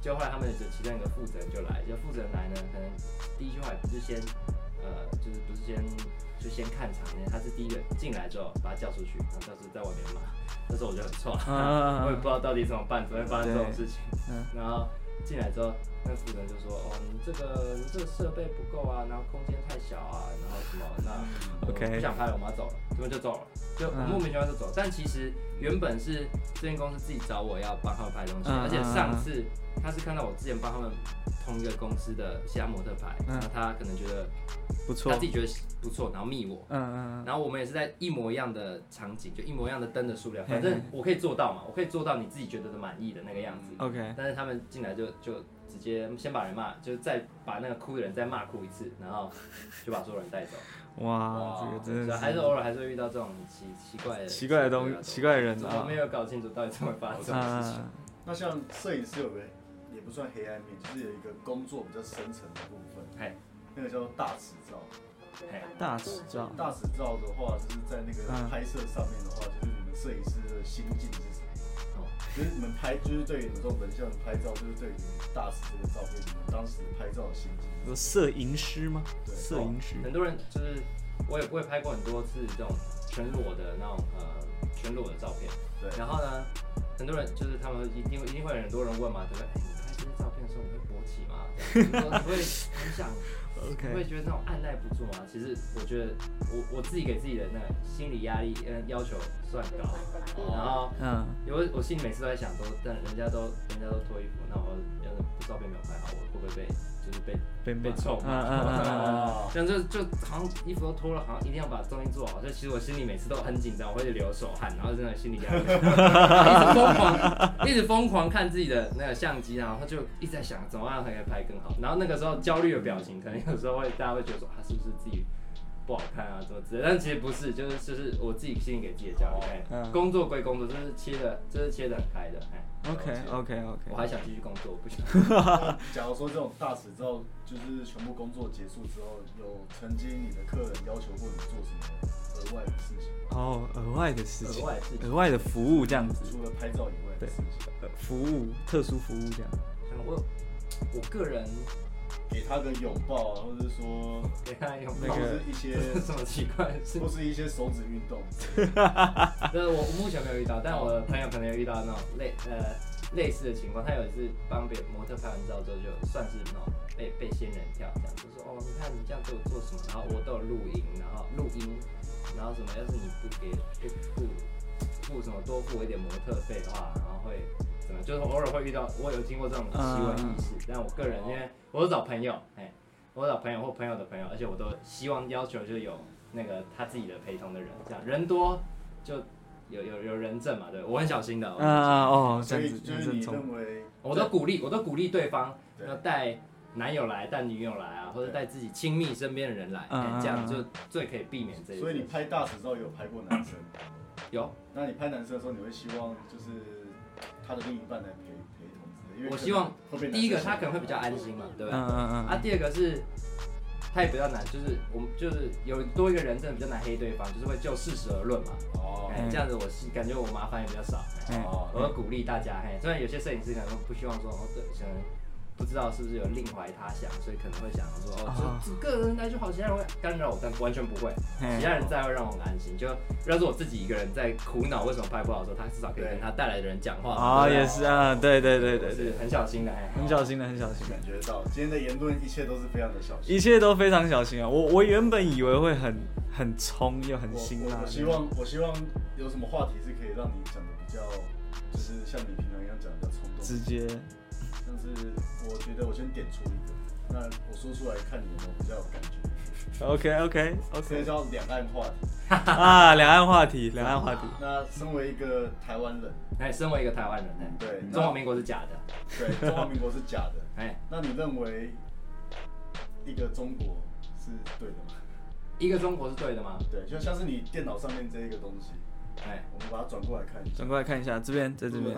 就后来他们就其中一个负责人就来，就负责人来呢，可能第一句话也不是先，呃，就是不是先就先看场面，他是第一个进来之后把他叫出去，然后当时在外面骂，那时候我就很错，[LAUGHS] 我也不知道到底怎么办，怎么会发生这种事情，然后进来之后，那负责人就说，哦，你这个你这个设备不够啊，然后空间太小啊，然后什么，那我不想拍了，我们要走了，他们就走了，就莫名其妙就走，但其实原本是这间公司自己找我要帮他们拍东西，而且上次。他是看到我之前帮他们同一个公司的其他模特牌，然后他可能觉得不错，他自己觉得不错，然后密我，嗯嗯，然后我们也是在一模一样的场景，就一模一样的灯的数量，反正我可以做到嘛，我可以做到你自己觉得的满意的那个样子，OK。但是他们进来就就直接先把人骂，就再把那个哭的人再骂哭一次，然后就把所有人带走。哇，这个真的是还是偶尔还是会遇到这种奇奇怪的奇怪的东西，奇怪的人啊，我没有搞清楚到底怎么发生这种事情。那像摄影师有没有？不算黑暗面，就是有一个工作比较深层的部分。嘿，那个叫做大尺照。嘿，大尺照。大尺照的话，就是在那个拍摄上面的话，就是你们摄影师的心境是什么？哦，就是你们拍，就是对于你们这种人像拍照，就是对于大尺这个照片，你们当时拍照的心境。有摄影师吗？对，摄影师。很多人就是，我也我也拍过很多次这种全裸的那种呃全裸的照片。对。然后呢，很多人就是他们一定一定会有很多人问嘛，对不对？照片的时候 [LAUGHS] 你会勃起吗？你会很想，你会觉得那种按捺不住吗？其实我觉得我我自己给自己的那个心理压力嗯要求算高，然后嗯，因为我心里每次都在想都，但人家都人家都脱衣服，那我要是照片没有拍好，我会不会被就是被被被臭嘛？[LAUGHS] 这样就就好像衣服都脱了，好像一定要把东西做好。所以其实我心里每次都很紧张，我会流手汗，然后真的心里压力，一直疯狂一直疯狂看自己的那个相机，然后他就一直在想怎么样才可以拍更好。然后那个时候焦虑的表情，可能有时候会大家会觉得说他是不是自己不好看啊，怎么之类，但其实不是，就是就是我自己心里给自己的焦虑。嗯，工作归工作，这是切的，这是切的很开的。哎，OK OK OK，我还想继续工作，我不想。[LAUGHS] [LAUGHS] 假如说这种大使之后，就是全部工作结束之后，有曾经你的客人要求过你做什么额外的事情？哦，额外的事情，额外的事情，额外的服务这样子。除了拍照以外的事情，呃，服务，特殊服务这样。我我个人。给他个拥抱啊，或者是说给他拥抱，或者是一些 [LAUGHS] 什么奇怪的事，或是一些手指运动。[LAUGHS] 呃，我目前没有遇到，但我的朋友可能有遇到那种类呃类似的情况。他有一次帮别模特拍完照之后，就算是那种被被仙人跳这样，就说哦，你看你这样对我做什么？然后我都有录音，然后录音，然后什么？要是你不给不付什么多付我一点模特费的话，然后会。就是偶尔会遇到，我有经过这种奇闻异事，但我个人因为我都找朋友，哎，我都找朋友或朋友的朋友，而且我都希望要求就有那个他自己的陪同的人，这样人多就有有有人证嘛，对，我很小心的。啊哦，所以就是你认为，我都鼓励，我都鼓励对方要带男友来，带女友来啊，或者带自己亲密身边的人来，这样就最可以避免这一。所以你拍大尺照有拍过男生？有。那你拍男生的时候，你会希望就是？他的另一半来陪陪同之类因为我希望第一个他可能会比较安心嘛，对不对？嗯嗯嗯。啊，第二个是，他也比较难，就是我们就是有多一个人真的比较难黑对方，就是会就事实而论嘛。哦。这样子我是感觉我麻烦也比较少。哦。我会鼓励大家，嘿，虽然有些摄影师可能不希望说，哦，对，可能。不知道是不是有另怀他想，所以可能会想说哦，就个人来就好，其他人会干扰我，但完全不会，其他人在会让我很安心。就要是我自己一个人在苦恼为什么拍不好的时候，他至少可以跟他带来的人讲话。啊，也是啊，对对对对对，很小心的，很小心的，很小心。感觉到今天的言论，一切都是非常的小心，一切都非常小心啊。我我原本以为会很很冲又很辛辣。我希望我希望有什么话题是可以让你讲的比较，就是像你平常一样讲的比较冲动，直接。但是我觉得我先点出一个，那我说出来看你有没有比较有感觉。OK OK OK，这叫两岸话题 [LAUGHS] 啊，两岸话题，两岸话题。那身为一个台湾人，哎，身为一个台湾人，哎，对，中华民国是假的，对，中华民国是假的，哎，那你认为一个中国是对的吗？一个中国是对的吗？对，就像是你电脑上面这一个东西，哎，我们把它转过来看一下，转过来看一下，这边在这边，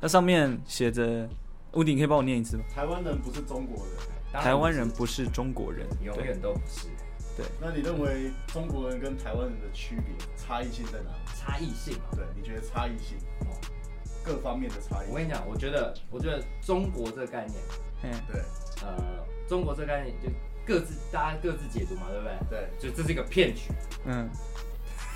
那上面写着。屋顶，你可以帮我念一次吗？台湾人不是中国人，台湾人不是中国人，永远都不是。对，那你认为中国人跟台湾人的区别、差异性在哪里？差异性啊？对，你觉得差异性？哦，各方面的差异。我跟你讲，我觉得，我觉得中国这个概念，嗯，对，呃，中国这个概念就各自大家各自解读嘛，对不对？对，就这是一个骗局。嗯，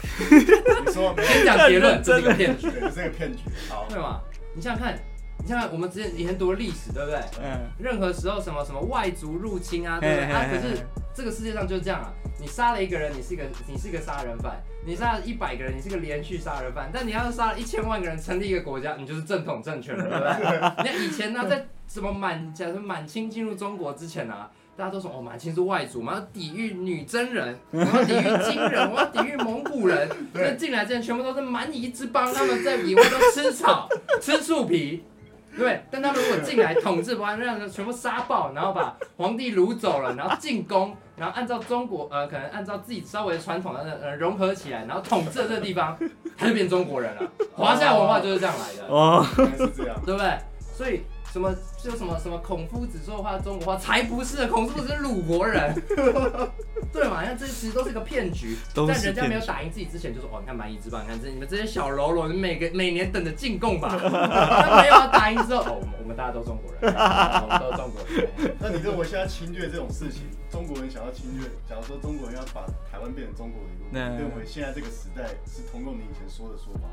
[LAUGHS] 你说，先讲结论，这是一个骗局，这是一个骗局。好，对吗？你想想看。你像我们之前以前读的历史，对不对？嗯。任何时候什么什么外族入侵啊，对不对？啊，可是这个世界上就是这样啊。你杀了一个人，你是一个你是一个杀人犯；你杀了一百个人，你是一个连续杀人犯。但你要是杀了一千万个人，成立一个国家，你就是正统政权了，对不对？[LAUGHS] 你看以前呢，在什么满假如满清进入中国之前啊，大家都说哦，满清是外族嘛，要抵御女真人，我要抵御金人，我要抵御蒙古人。[LAUGHS] 那进来之前全部都是蛮夷之邦，他们在野外都吃草、吃树皮。对，但他们如果进来统治，完，让人全部杀爆，然后把皇帝掳走了，然后进宫，然后按照中国呃，可能按照自己稍微传统的呃融合起来，然后统治了这个地方，[LAUGHS] 他就变中国人了。华夏文化就是这样来的。哦，是这样，对不对？所以。什么就什么什么孔夫子说的话中国话才不是，孔夫子是鲁国人，[LAUGHS] 对嘛？像这其实都是一个骗局，在人家没有打赢自己之前，就说哦，你看蛮夷之邦，你看这你们这些小喽啰，你每个 [LAUGHS] 每年等着进贡吧。[LAUGHS] 他没有打赢之后，哦，我们我们大家都中国人，我们都是中国人。那你认为现在侵略这种事情，中国人想要侵略，假如说中国人要把台湾变成中国的一部分，你认为现在这个时代是通用你以前说的说法？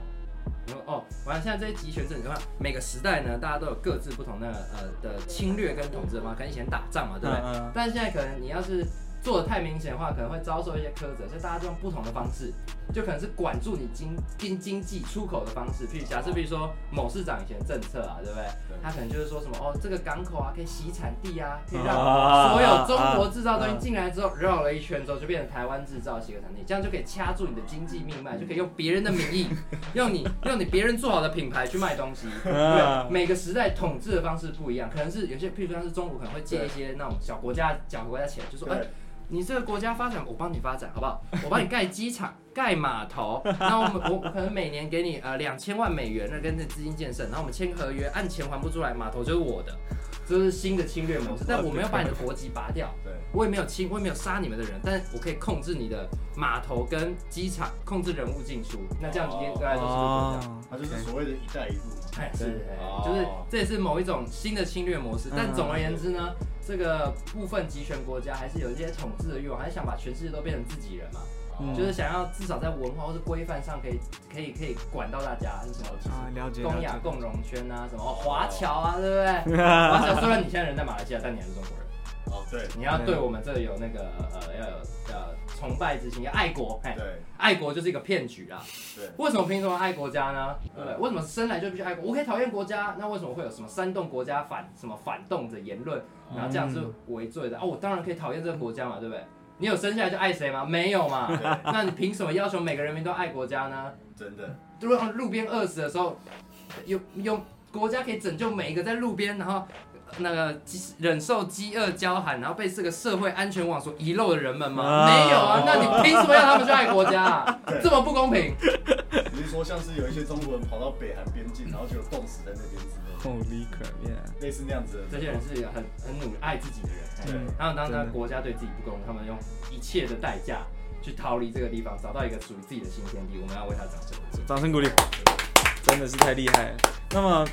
哦，完了，现在这些集权政治的话，每个时代呢，大家都有各自不同的呃的侵略跟统治嘛，可能以前打仗嘛，对不对？嗯嗯。但是现在可能你要是。做的太明显的话，可能会遭受一些苛责，所以大家就用不同的方式，就可能是管住你经经经济出口的方式。譬如假设，比如说某市长以前政策啊，对不对？对。他可能就是说什么哦，这个港口啊。可以洗产地啊，可以让所有中国制造东西进来之后绕了一圈之后就变成台湾制造洗个产地，这样就可以掐住你的经济命脉，就可以用别人的名义，用你用你别人做好的品牌去卖东西。对，每个时代统治的方式不一样，可能是有些譬如说像是中国可能会借一些那种小国家小国家钱，就说哎。你这个国家发展，我帮你发展，好不好？我帮你盖机场、盖码头，[LAUGHS] 那我们我可能每年给你呃两千万美元的跟这资金建设，然后我们签合约，按钱还不出来，码头就是我的，这是新的侵略模式。但我没有把你的国籍拔掉，对，我也没有侵，我也没有杀你们的人，但是我可以控制你的码头跟机场，控制人物进出。那这样子应该都是这样，它就是所谓的一带一路。哎，是，就是这也是某一种新的侵略模式。但总而言之呢。这个部分集权国家还是有一些统治的欲望，还是想把全世界都变成自己人嘛？嗯、就是想要至少在文化或是规范上可以可以可以管到大家，是什么？啊，了解。东亚共荣圈啊，什么华侨啊，对不对？[LAUGHS] 华侨虽然你现在人在马来西亚，但你还是中国人。哦，对。你要对我们这有那个呃要有呃崇拜之心，要爱国。对。爱国就是一个骗局啊。对。为什么凭什么爱国家呢？对不对？为什么生来就必须爱国？我可以讨厌国家，那为什么会有什么煽动国家反什么反动的言论？然后这样是违罪的、嗯、哦，我当然可以讨厌这个国家嘛，对不对？你有生下来就爱谁吗？没有嘛。那你凭什么要求每个人民都爱国家呢？真的。如果路边饿死的时候，有有国家可以拯救每一个在路边，然后那个忍受饥饿、交寒，然后被这个社会安全网所遗漏的人们吗？哦、没有啊。那你凭什么要他们去爱国家、啊？对这么不公平。你是说，像是有一些中国人跑到北韩边境，然后就冻死在那边之类。Holy crap！类似那样子的，这些人是很很努力爱自己的人。对，然后当他国家对自己不公，他们用一切的代价去逃离这个地方，找到一个属于自己的新天地。我们要为他掌声，掌声鼓励，真的是太厉害了。那么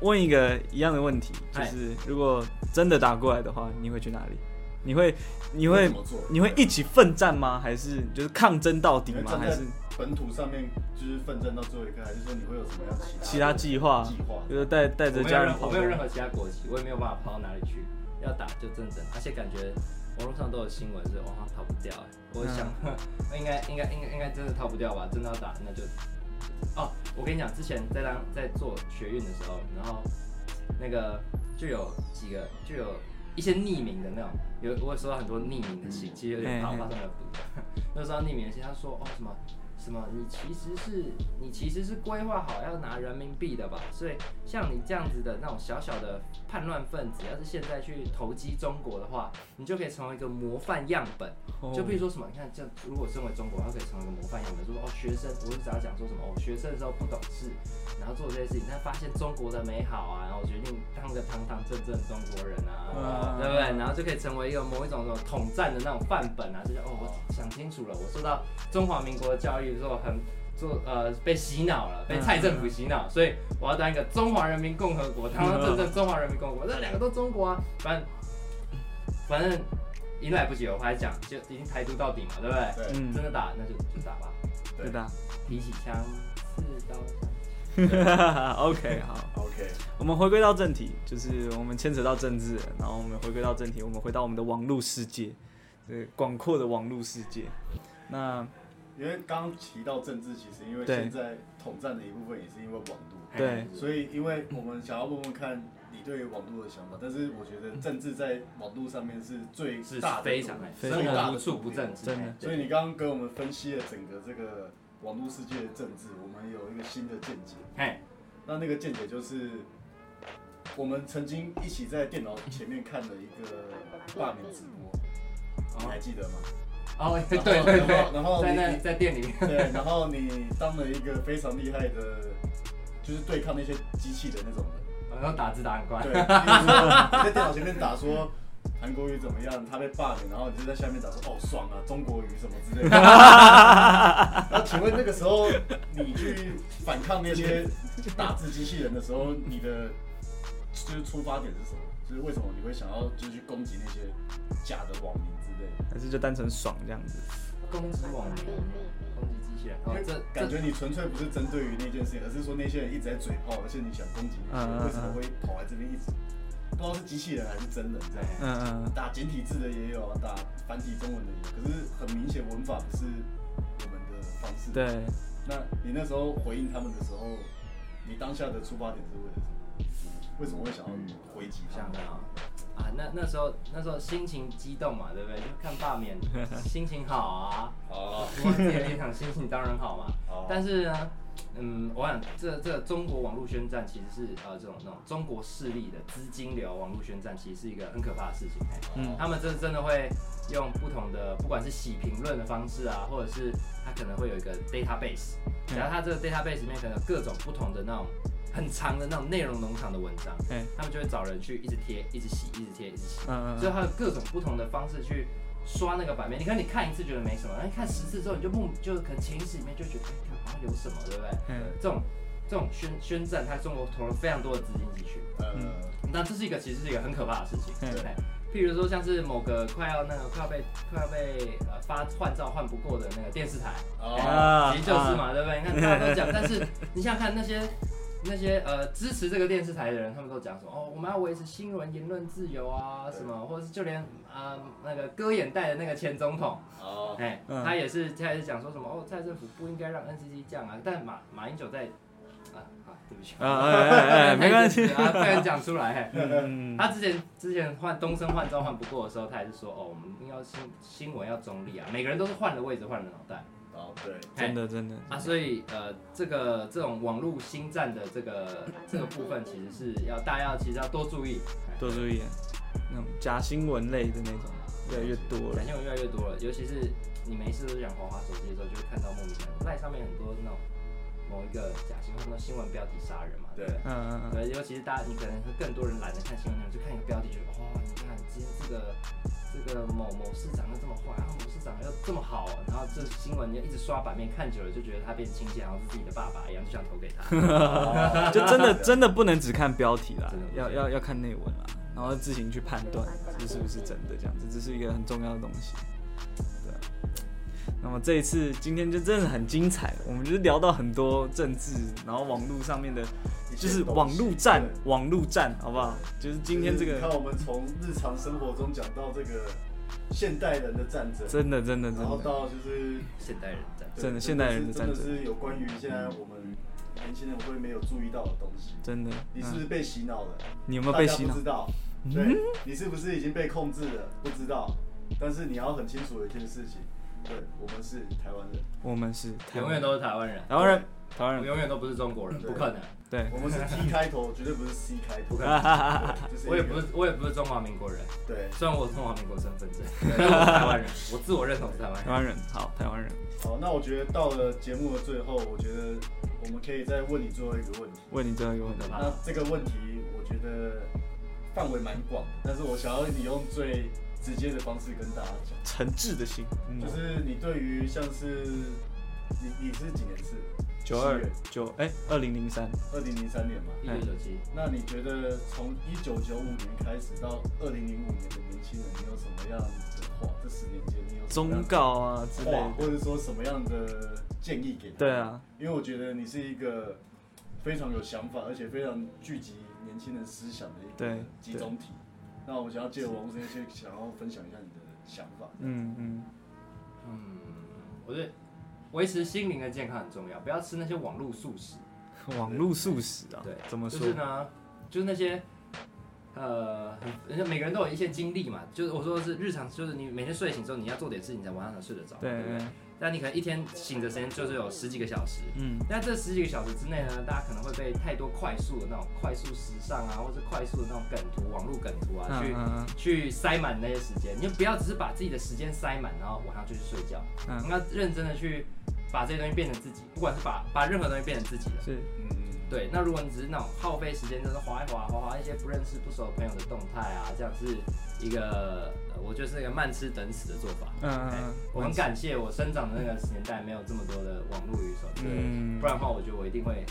问一个一样的问题，就是如果真的打过来的话，你会去哪里？你会你会你会一起奋战吗？还是就是抗争到底吗？还是本土上面就是奋战到最后一刻？还是说你会有什么样其他计划？计划就是带带着家人跑。我没有任何其他国籍，我也没有办法跑到哪里去。要打就正正，而且感觉网络上都有新闻是，哇，逃不掉。我想，应该应该应该应该真的逃不掉吧？真的要打，那就哦，我跟你讲，之前在当在做学运的时候，然后那个就有几个就有。一些匿名的那种，有我有收到很多匿名的信，其实有点怕，我怕他们要读。[LAUGHS] 那时候匿名的信，他说哦什么。什么？你其实是你其实是规划好要拿人民币的吧？所以像你这样子的那种小小的叛乱分子，要是现在去投机中国的话，你就可以成为一个模范样本。就比如说什么？你看，这如果身为中国，他可以成为一个模范样本，说哦，学生，我是只要讲说什么哦，学生的时候不懂事，然后做这些事情，他发现中国的美好啊，然后决定当个堂堂正正中国人啊，对不对？然后就可以成为一个某一种什么统战的那种范本啊，就是哦，我想清楚了，我受到中华民国的教育。做很做呃被洗脑了，被蔡政府洗脑，所以我要当一个中华人民共和国，堂堂正正中华人民共和国，这两个都中国啊，反正反正迎来不及，我还讲就已经台独到底嘛，对不对？对，真的打那就就打吧，对。的，提起枪，刺刀。[LAUGHS] OK，好，OK，我们回归到正题，就是我们牵扯到政治，然后我们回归到正题，我们回到我们的网络世界，对，广阔的网络世界，那。因为刚刚提到政治，其实因为现在统战的一部分也是因为网络，对，所以因为我们想要问问看你对于网络的想法，但是我觉得政治在网络上面是最大的，非常非常无处不政治，真的。所以你刚刚给我们分析了整个这个网络世界的政治，我们有一个新的见解。嘿，那那个见解就是，我们曾经一起在电脑前面看了一个罢免直播，你还记得吗？哦，对对对，然后在那在店里面，[LAUGHS] 对，然后你当了一个非常厉害的，就是对抗那些机器的那种人，然后打字打很快，对，[LAUGHS] 你在电脑前面打说韩国语怎么样，他被霸凌，然后你就在下面打说哦爽啊，中国语什么之类的。[LAUGHS] 那请问那个时候你去反抗那些打字机器人的时候，你的就是出发点是什么？就是为什么你会想要就是去攻击那些假的网民？还是就单纯爽这样子，攻击网民，攻击机器人，因为这感觉你纯粹不是针对于那件事情，而是说那些人一直在嘴炮，而且你想攻击那些人，为什么会跑来这边一直不知道是机器人还是真人这样？嗯嗯，打简体字的也有，打繁体中文的也有，可是很明显文法不是我们的方式。对，那你那时候回应他们的时候，你当下的出发点是为了什么？为什么会想要回击他们啊？啊，那那时候那时候心情激动嘛，对不对？就看罢免，[LAUGHS] 心情好啊。哦。我自己的立场，心情当然好嘛。哦。但是呢，嗯，我想这这个中国网络宣战其实是呃这种那种中国势力的资金流网络宣战，其实是一个很可怕的事情。嗯。他们这真的会用不同的，不管是洗评论的方式啊，或者是他可能会有一个 database，然后他这个 database 里面可能有各种不同的那种。很长的那种内容农场的文章，欸、他们就会找人去一直贴、一直洗、一直贴、一直洗，嗯嗯，所以他有各种不同的方式去刷那个版面。你看，你看一次觉得没什么，那你看十次之后，你就不就可能潜意识里面就觉得，哎，好像有什么，对不对？嗯，这种这种宣宣战，他中国投了非常多的资金进去，嗯，那这是一个其实是一个很可怕的事情，对不对？譬如说像是某个快要那个快要被快要被呃发换照换不过的那个电视台，哦，其实就是嘛，啊、对不对？你看大家都讲，但是你想想看那些。那些呃支持这个电视台的人，他们都讲说哦，我们要维持新闻言论自由啊，什么，或者是就连啊、呃、那个割眼袋的那个前总统，哦，哎，他也是他也是讲说什么哦，蔡政府不应该让 NCC 降啊，但马马英九在啊啊，对不起。啊，[LAUGHS] 哎哎哎，没关系。[LAUGHS] 啊，不敢讲出来，他之前之前换东升换照换不过的时候，他还是说哦，我们要新新闻要中立啊，每个人都是换了位置换了脑袋。哦，对，真的真的啊，所以呃，这个这种网络新战的这个这个部分，其实是要大家要其实要多注意，多注意，那种假新闻类的那种越来越多了，假新闻越来越多了，尤其是你每一次都想滑滑手机的时候，就会看到莫名其妙，赖上面很多那种某某一个假新闻，什么新闻标题杀人嘛，对，嗯嗯嗯，对，尤其是大家，你可能会更多人懒得看新闻内容，就看一个标题，觉得哇，你看今天这个这个某某市长又这么坏，然后某市长又这么好，然后这新闻就一直刷版面，看久了就觉得他变亲切，然后是自己的爸爸一样，就想投给他，[LAUGHS] 就真的真的不能只看标题啦，要要要看内文啦，然后自行去判断这是不是真的，这样子，这是一个很重要的东西。那么这一次今天就真的很精彩，我们就是聊到很多政治，然后网络上面的，就是网络战，网络战，好不好？就是今天这个，你看我们从日常生活中讲到这个现代人的战争，真的真的真的，然后到就是现代人战争，真的现代人的战争，真的是有关于现在我们年轻人会没有注意到的东西，真的，你是不是被洗脑了？你有没有被洗脑？不知道，对，你是不是已经被控制了？不知道，但是你要很清楚的一件事情。对，我们是台湾人，我们是永远都是台湾人，台湾人，台湾人，永远都不是中国人，不可能。对，我们是 T 开头，绝对不是 C 开头。[LAUGHS] 我也不是，我也不是中华民国人。对，虽然我中华民国身份证，[LAUGHS] 但我是台湾人，我自我认同是台湾人。台湾人，好，台湾人。好，那我觉得到了节目的最后，我觉得我们可以再问你最后一个问题。问你最后一个问题。那这个问题，我觉得范围蛮广，但是我想要你用最。直接的方式跟大家讲，诚挚的心，就是你对于像是你你是几年次？九二九哎，二零零三，二零零三年嘛，一九九七。那你觉得从一九九五年开始到二零零五年的年轻人，你有什么样的话？这十年间你有忠告啊之类的，或者说什么样的建议给他？对啊，因为我觉得你是一个非常有想法，而且非常聚集年轻人思想的一个集中体。那我想要借王先生去，想要分享一下你的想法。嗯嗯嗯，我觉得维持心灵的健康很重要，不要吃那些网络素食。[LAUGHS] 网络素食啊？对，怎么说？就是呢，就是那些呃，人家每个人都有一些经历嘛，就是我说的是日常，就是你每天睡醒之后，你要做点事情，你才晚上才睡得着。对，对对。但你可能一天醒的时间就是有十几个小时，嗯，那这十几个小时之内呢，大家可能会被太多快速的那种快速时尚啊，或者快速的那种梗图、网络梗图啊，去、去塞满那些时间。你就不要只是把自己的时间塞满，然后晚上就去睡觉。嗯，你要认真的去把这些东西变成自己，不管是把把任何东西变成自己的。是，嗯，对。那如果你只是那种耗费时间，就是划一划、划划一些不认识、不熟的朋友的动态啊，这样是一个。我就是一个慢吃等死的做法。嗯嗯嗯。我很感谢我生长的那个年代没有这么多的网络与手机，嗯。不然的话，我觉得我一定会，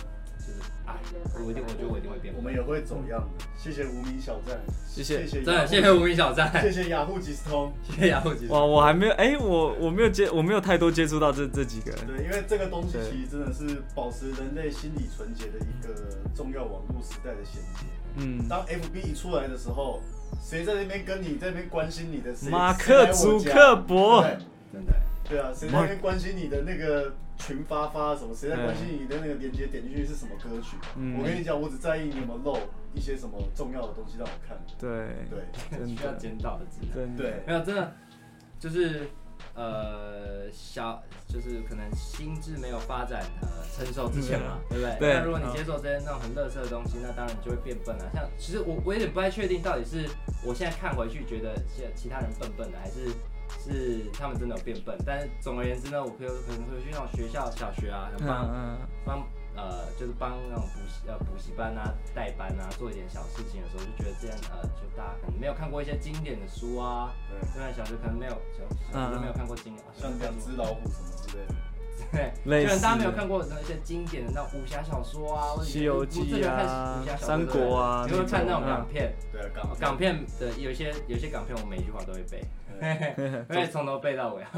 就是啊，我一定，我觉得我一定会变。我们也会走样的。谢谢无名小站，谢谢谢谢，真的谢谢无名小站，谢谢雅虎即时通，谢谢雅虎即时通。哇，我还没有，哎，我我没有接，我没有太多接触到这这几个。对，因为这个东西其实真的是保持人类心理纯洁的一个重要网络时代的衔接。嗯。当 FB 一出来的时候。谁在那边跟你在那边关心你的？马克祖克伯，对，真的，对啊，谁在那边关心你的那个群发发什么？谁在关心你的那个链接点进去是什么歌曲？嗯、我跟你讲，我只在意你有没有漏一些什么重要的东西让我看。对对，需要检讨的字。真的，没有真的就是。呃，小就是可能心智没有发展呃成熟之前嘛，对不对？对。那如果你接受这些那种很垃圾的东西，那当然你就会变笨了。像其实我我有点不太确定，到底是我现在看回去觉得其其他人笨笨的，还是是他们真的有变笨？但是总而言之呢，我可以可能会去那种学校小学啊，帮帮。呃，就是帮那种补习呃补习班啊、代班啊做一点小事情的时候，就觉得这样呃，就大家可能没有看过一些经典的书啊，对，现在小学可能没有小小学没有看过经典，像两只老虎什么之类的，[LAUGHS] 对，可能大家没有看过那些经典的那武侠小说啊，或者西游记啊、三国啊，你会看那种港片，对，港港片的有些有些港片，我每一句话都会背。[LAUGHS] 因为从头背到尾，[LAUGHS]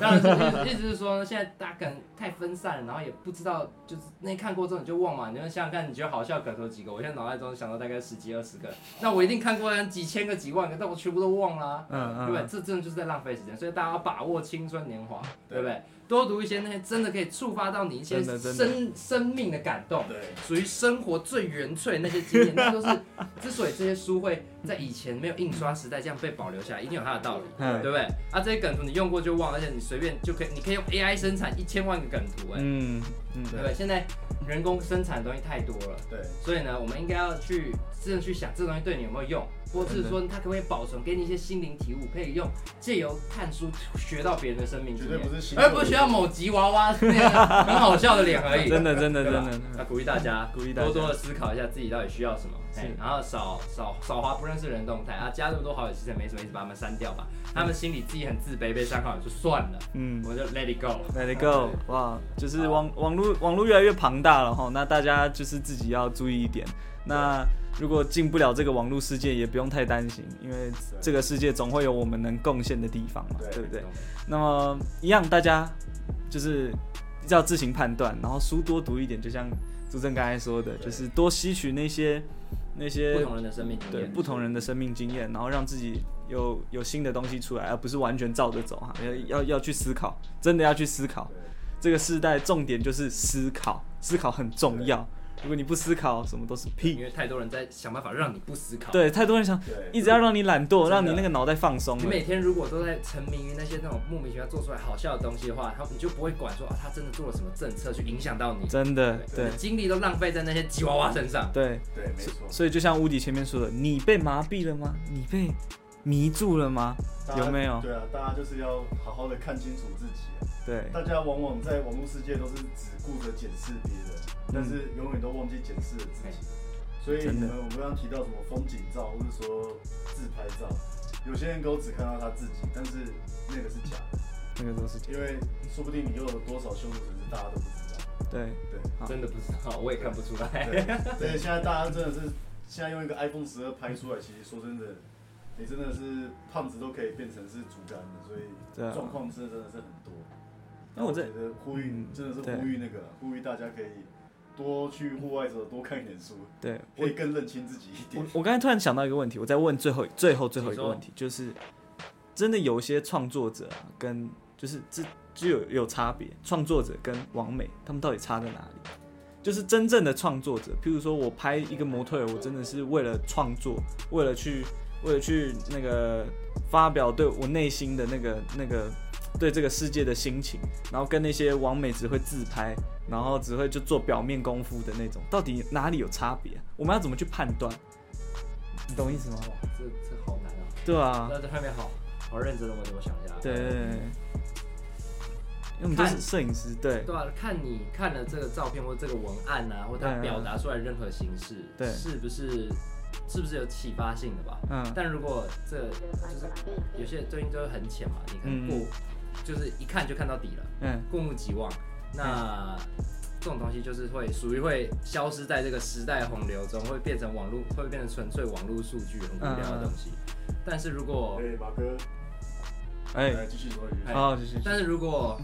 当然是意思是说，现在大家可能太分散了，然后也不知道，就是那看过之后你就忘嘛。你就想想看，你觉得好笑梗图几个？我现在脑袋中想到大概十几二十个，那我一定看过几千个几万个，但我全部都忘了啊，嗯嗯，对不对？这真的就是在浪费时间，所以大家要把握青春年华，对不对？多读一些那些真的可以触发到你一些生生命的感动，对，属于生活最原粹那些经验，那都是之所以这些书会在以前没有印刷时代这样被保留下来，一定有它的道理，对不对？啊，这些梗图你用过就忘了，而且你随便就可以，你可以用 AI 生产一千万个梗图，哎，嗯嗯，对不对？现在人工生产的东西太多了，对，所以呢，我们应该要去真的去想这个东西对你有没有用，或者是说它可不可以保存，给你一些心灵体悟，可以用借由看书学到别人的生命经验，而不是学到某吉娃娃那个很好笑的脸而已。[LAUGHS] 真的，真的，真的，要鼓励大家，鼓励大家。多多的思考一下自己到底需要什么，然后少少少滑不认识人动态。啊，加这么多好友其实也没什么，意思把他们删掉吧。他们心里自己很自卑，被删好友就算了，嗯，我就 let it go，let it go，哇，就是网网络网络越来越庞大了哈，那大家就是自己要注意一点。那如果进不了这个网络世界，也不用太担心，因为这个世界总会有我们能贡献的地方嘛，对不对？那么一样，大家就是要自行判断，然后书多读一点，就像朱正刚才说的，就是多吸取那些。那些不同人的生命经验，对不同人的生命经验，然后让自己有有新的东西出来，而不是完全照着走哈。要要要去思考，真的要去思考。这个时代重点就是思考，思考很重要。如果你不思考，什么都是屁。因为太多人在想办法让你不思考。对，太多人想一直要让你懒惰，让你那个脑袋放松。你每天如果都在沉迷于那些那种莫名其妙做出来好笑的东西的话，他你就不会管说啊，他真的做了什么政策去影响到你。真的，对，精力都浪费在那些吉娃娃身上。对对，没错。所以就像乌迪前面说的，你被麻痹了吗？你被迷住了吗？有没有？对啊，大家就是要好好的看清楚自己啊。对，大家往往在网络世界都是只顾着检视别人。但是永远都忘记检视了自己，所以你们我们刚刚提到什么风景照，或者说自拍照，有些人都只看到他自己，但是那个是假的，那个都是假的，因为说不定你又有多少修图程式，大家都不知道。对对，真的不知道，我也看不出来。对，现在大家真的是现在用一个 iPhone 十二拍出来，其实说真的，你真的是胖子都可以变成是竹竿的，所以状况是真的是很多。那我觉得呼吁真的是呼吁那个呼吁大家可以。多去户外走，多看一点书，对，可以更认清自己一点。我我刚才突然想到一个问题，我再问最后最后最后一个问题，就是真的有一些创作者啊，跟就是这就有有差别，创作者跟王美他们到底差在哪里？就是真正的创作者，譬如说我拍一个模特，我真的是为了创作，为了去为了去那个发表对我内心的那个那个。对这个世界的心情，然后跟那些网美只会自拍，然后只会就做表面功夫的那种，到底哪里有差别？我们要怎么去判断？你懂意思吗？哇，这这好难啊！对啊，那在后面好好认真的，我怎么想一下？对，因为我们都是摄影师，对对啊，看你看了这个照片或这个文案啊，或他表达出来任何形式，对，是不是是不是有启发性的吧？嗯，但如果这就是有些最近都很浅嘛，你看过。就是一看就看到底了，嗯，过目即忘。那这种东西就是会属于会消失在这个时代洪流中，会变成网络，会变成纯粹网络数据很无聊的东西。但是如果，哎，马哥，哎，继续说一句，好，继续。但是如果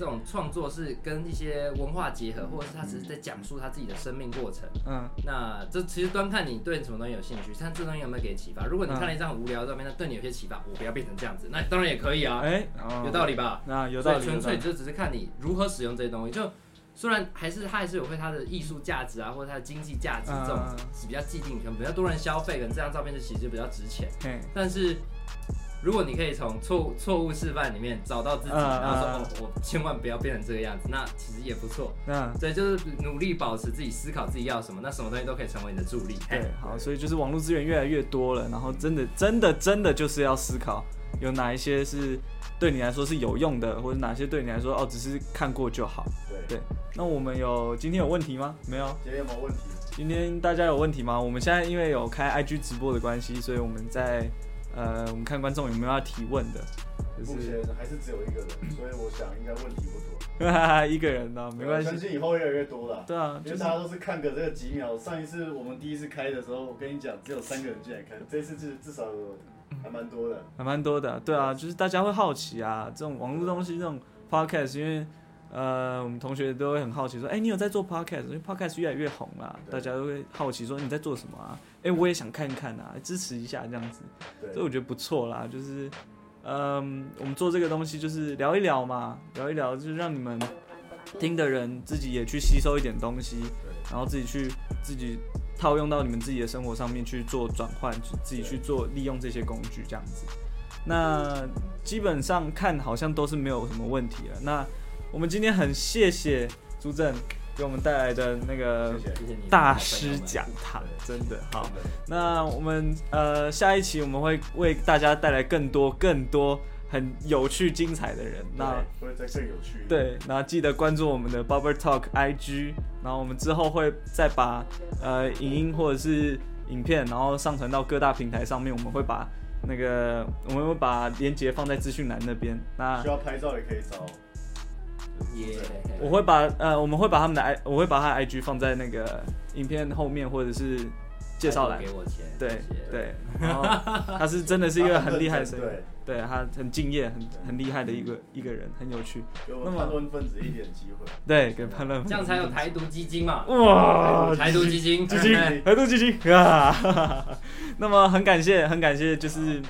这种创作是跟一些文化结合，或者是他只是在讲述他自己的生命过程。嗯，那这其实端看你对什么东西有兴趣，看这东西有没有给启发。如果你看了一张很无聊的照片，那对你有些启发，我不要变成这样子，那当然也可以啊。哎，有道理吧？那有道理。纯粹就只是看你如何使用这些东西。就虽然还是它还是有会它的艺术价值啊，或者它的经济价值这种是比较既定，可能比较多人消费，可能这张照片就其实就比较值钱。嗯，但是。如果你可以从错误错误示范里面找到自己，然后说哦，我千万不要变成这个样子，那其实也不错。嗯，对，就是努力保持自己思考自己要什么，那什么东西都可以成为你的助力。对，好，所以就是网络资源越来越多了，然后真的真的真的就是要思考，有哪一些是对你来说是有用的，或者哪些对你来说哦只是看过就好。对对，那我们有今天有问题吗？没有，今天有没有问题？今天大家有问题吗？我们现在因为有开 IG 直播的关系，所以我们在。呃，我们看观众有没有要提问的？就是、目前还是只有一个人，所以我想应该问题不多。[LAUGHS] 一个人呢、啊，没关系。相信以后越来越多了。对啊，因为大家都是看个这个几秒。上一次我们第一次开的时候，我跟你讲，只有三个人进来看，这一次至至少还蛮多的，还蛮多的。对啊，就是大家会好奇啊，这种网络东西，这种 podcast，因为。呃，我们同学都会很好奇说，哎、欸，你有在做 podcast？因为 podcast 越来越红了，大家都会好奇说你在做什么啊？哎、欸，我也想看看啊，支持一下这样子。对，所以我觉得不错啦，就是，嗯，我们做这个东西就是聊一聊嘛，聊一聊，就是让你们听的人自己也去吸收一点东西，然后自己去自己套用到你们自己的生活上面去做转换，自己去做利用这些工具这样子。那基本上看好像都是没有什么问题了。那我们今天很谢谢朱正给我们带来的那个大师讲堂，真的好。那我们呃下一期我们会为大家带来更多更多很有趣精彩的人，那会再更有趣。对，那记得关注我们的 Bubble Talk IG，然后我们之后会再把呃影音或者是影片，然后上传到各大平台上面，我们会把那个我们会把链接放在资讯栏那边。那需要拍照也可以找。耶！我会把呃，我们会把他们的 i，我会把他的 IG 放在那个影片后面，或者是介绍栏。给我钱。对对，[LAUGHS] 然后他是真的是一个很厉害的声音，对他很敬业，很很厉害的一个一个人，很有趣。给我们叛乱分子一点机会。对，给叛乱分子。这样才有台独基金嘛？哇！台独基金，基金，[LAUGHS] 台独基金啊！[LAUGHS] 那么很感谢，很感谢，就是。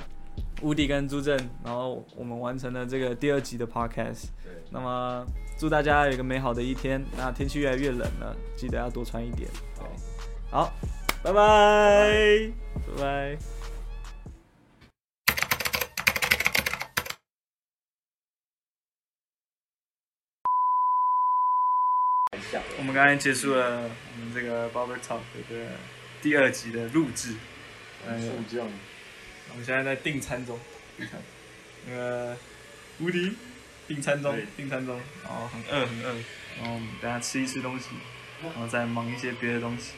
无敌跟朱正，然后我们完成了这个第二集的 podcast。对，那么祝大家有一个美好的一天。那天气越来越冷了，记得要多穿一点。对，好，拜拜，拜拜。我们刚才结束了我们这个 Barber Talk 的第二集的录制。嗯，这样。我们现在在订餐中，订餐，那个无敌订餐中，订餐中，然后很饿很饿，然后我们等下吃一吃东西，然后再忙一些别的东西。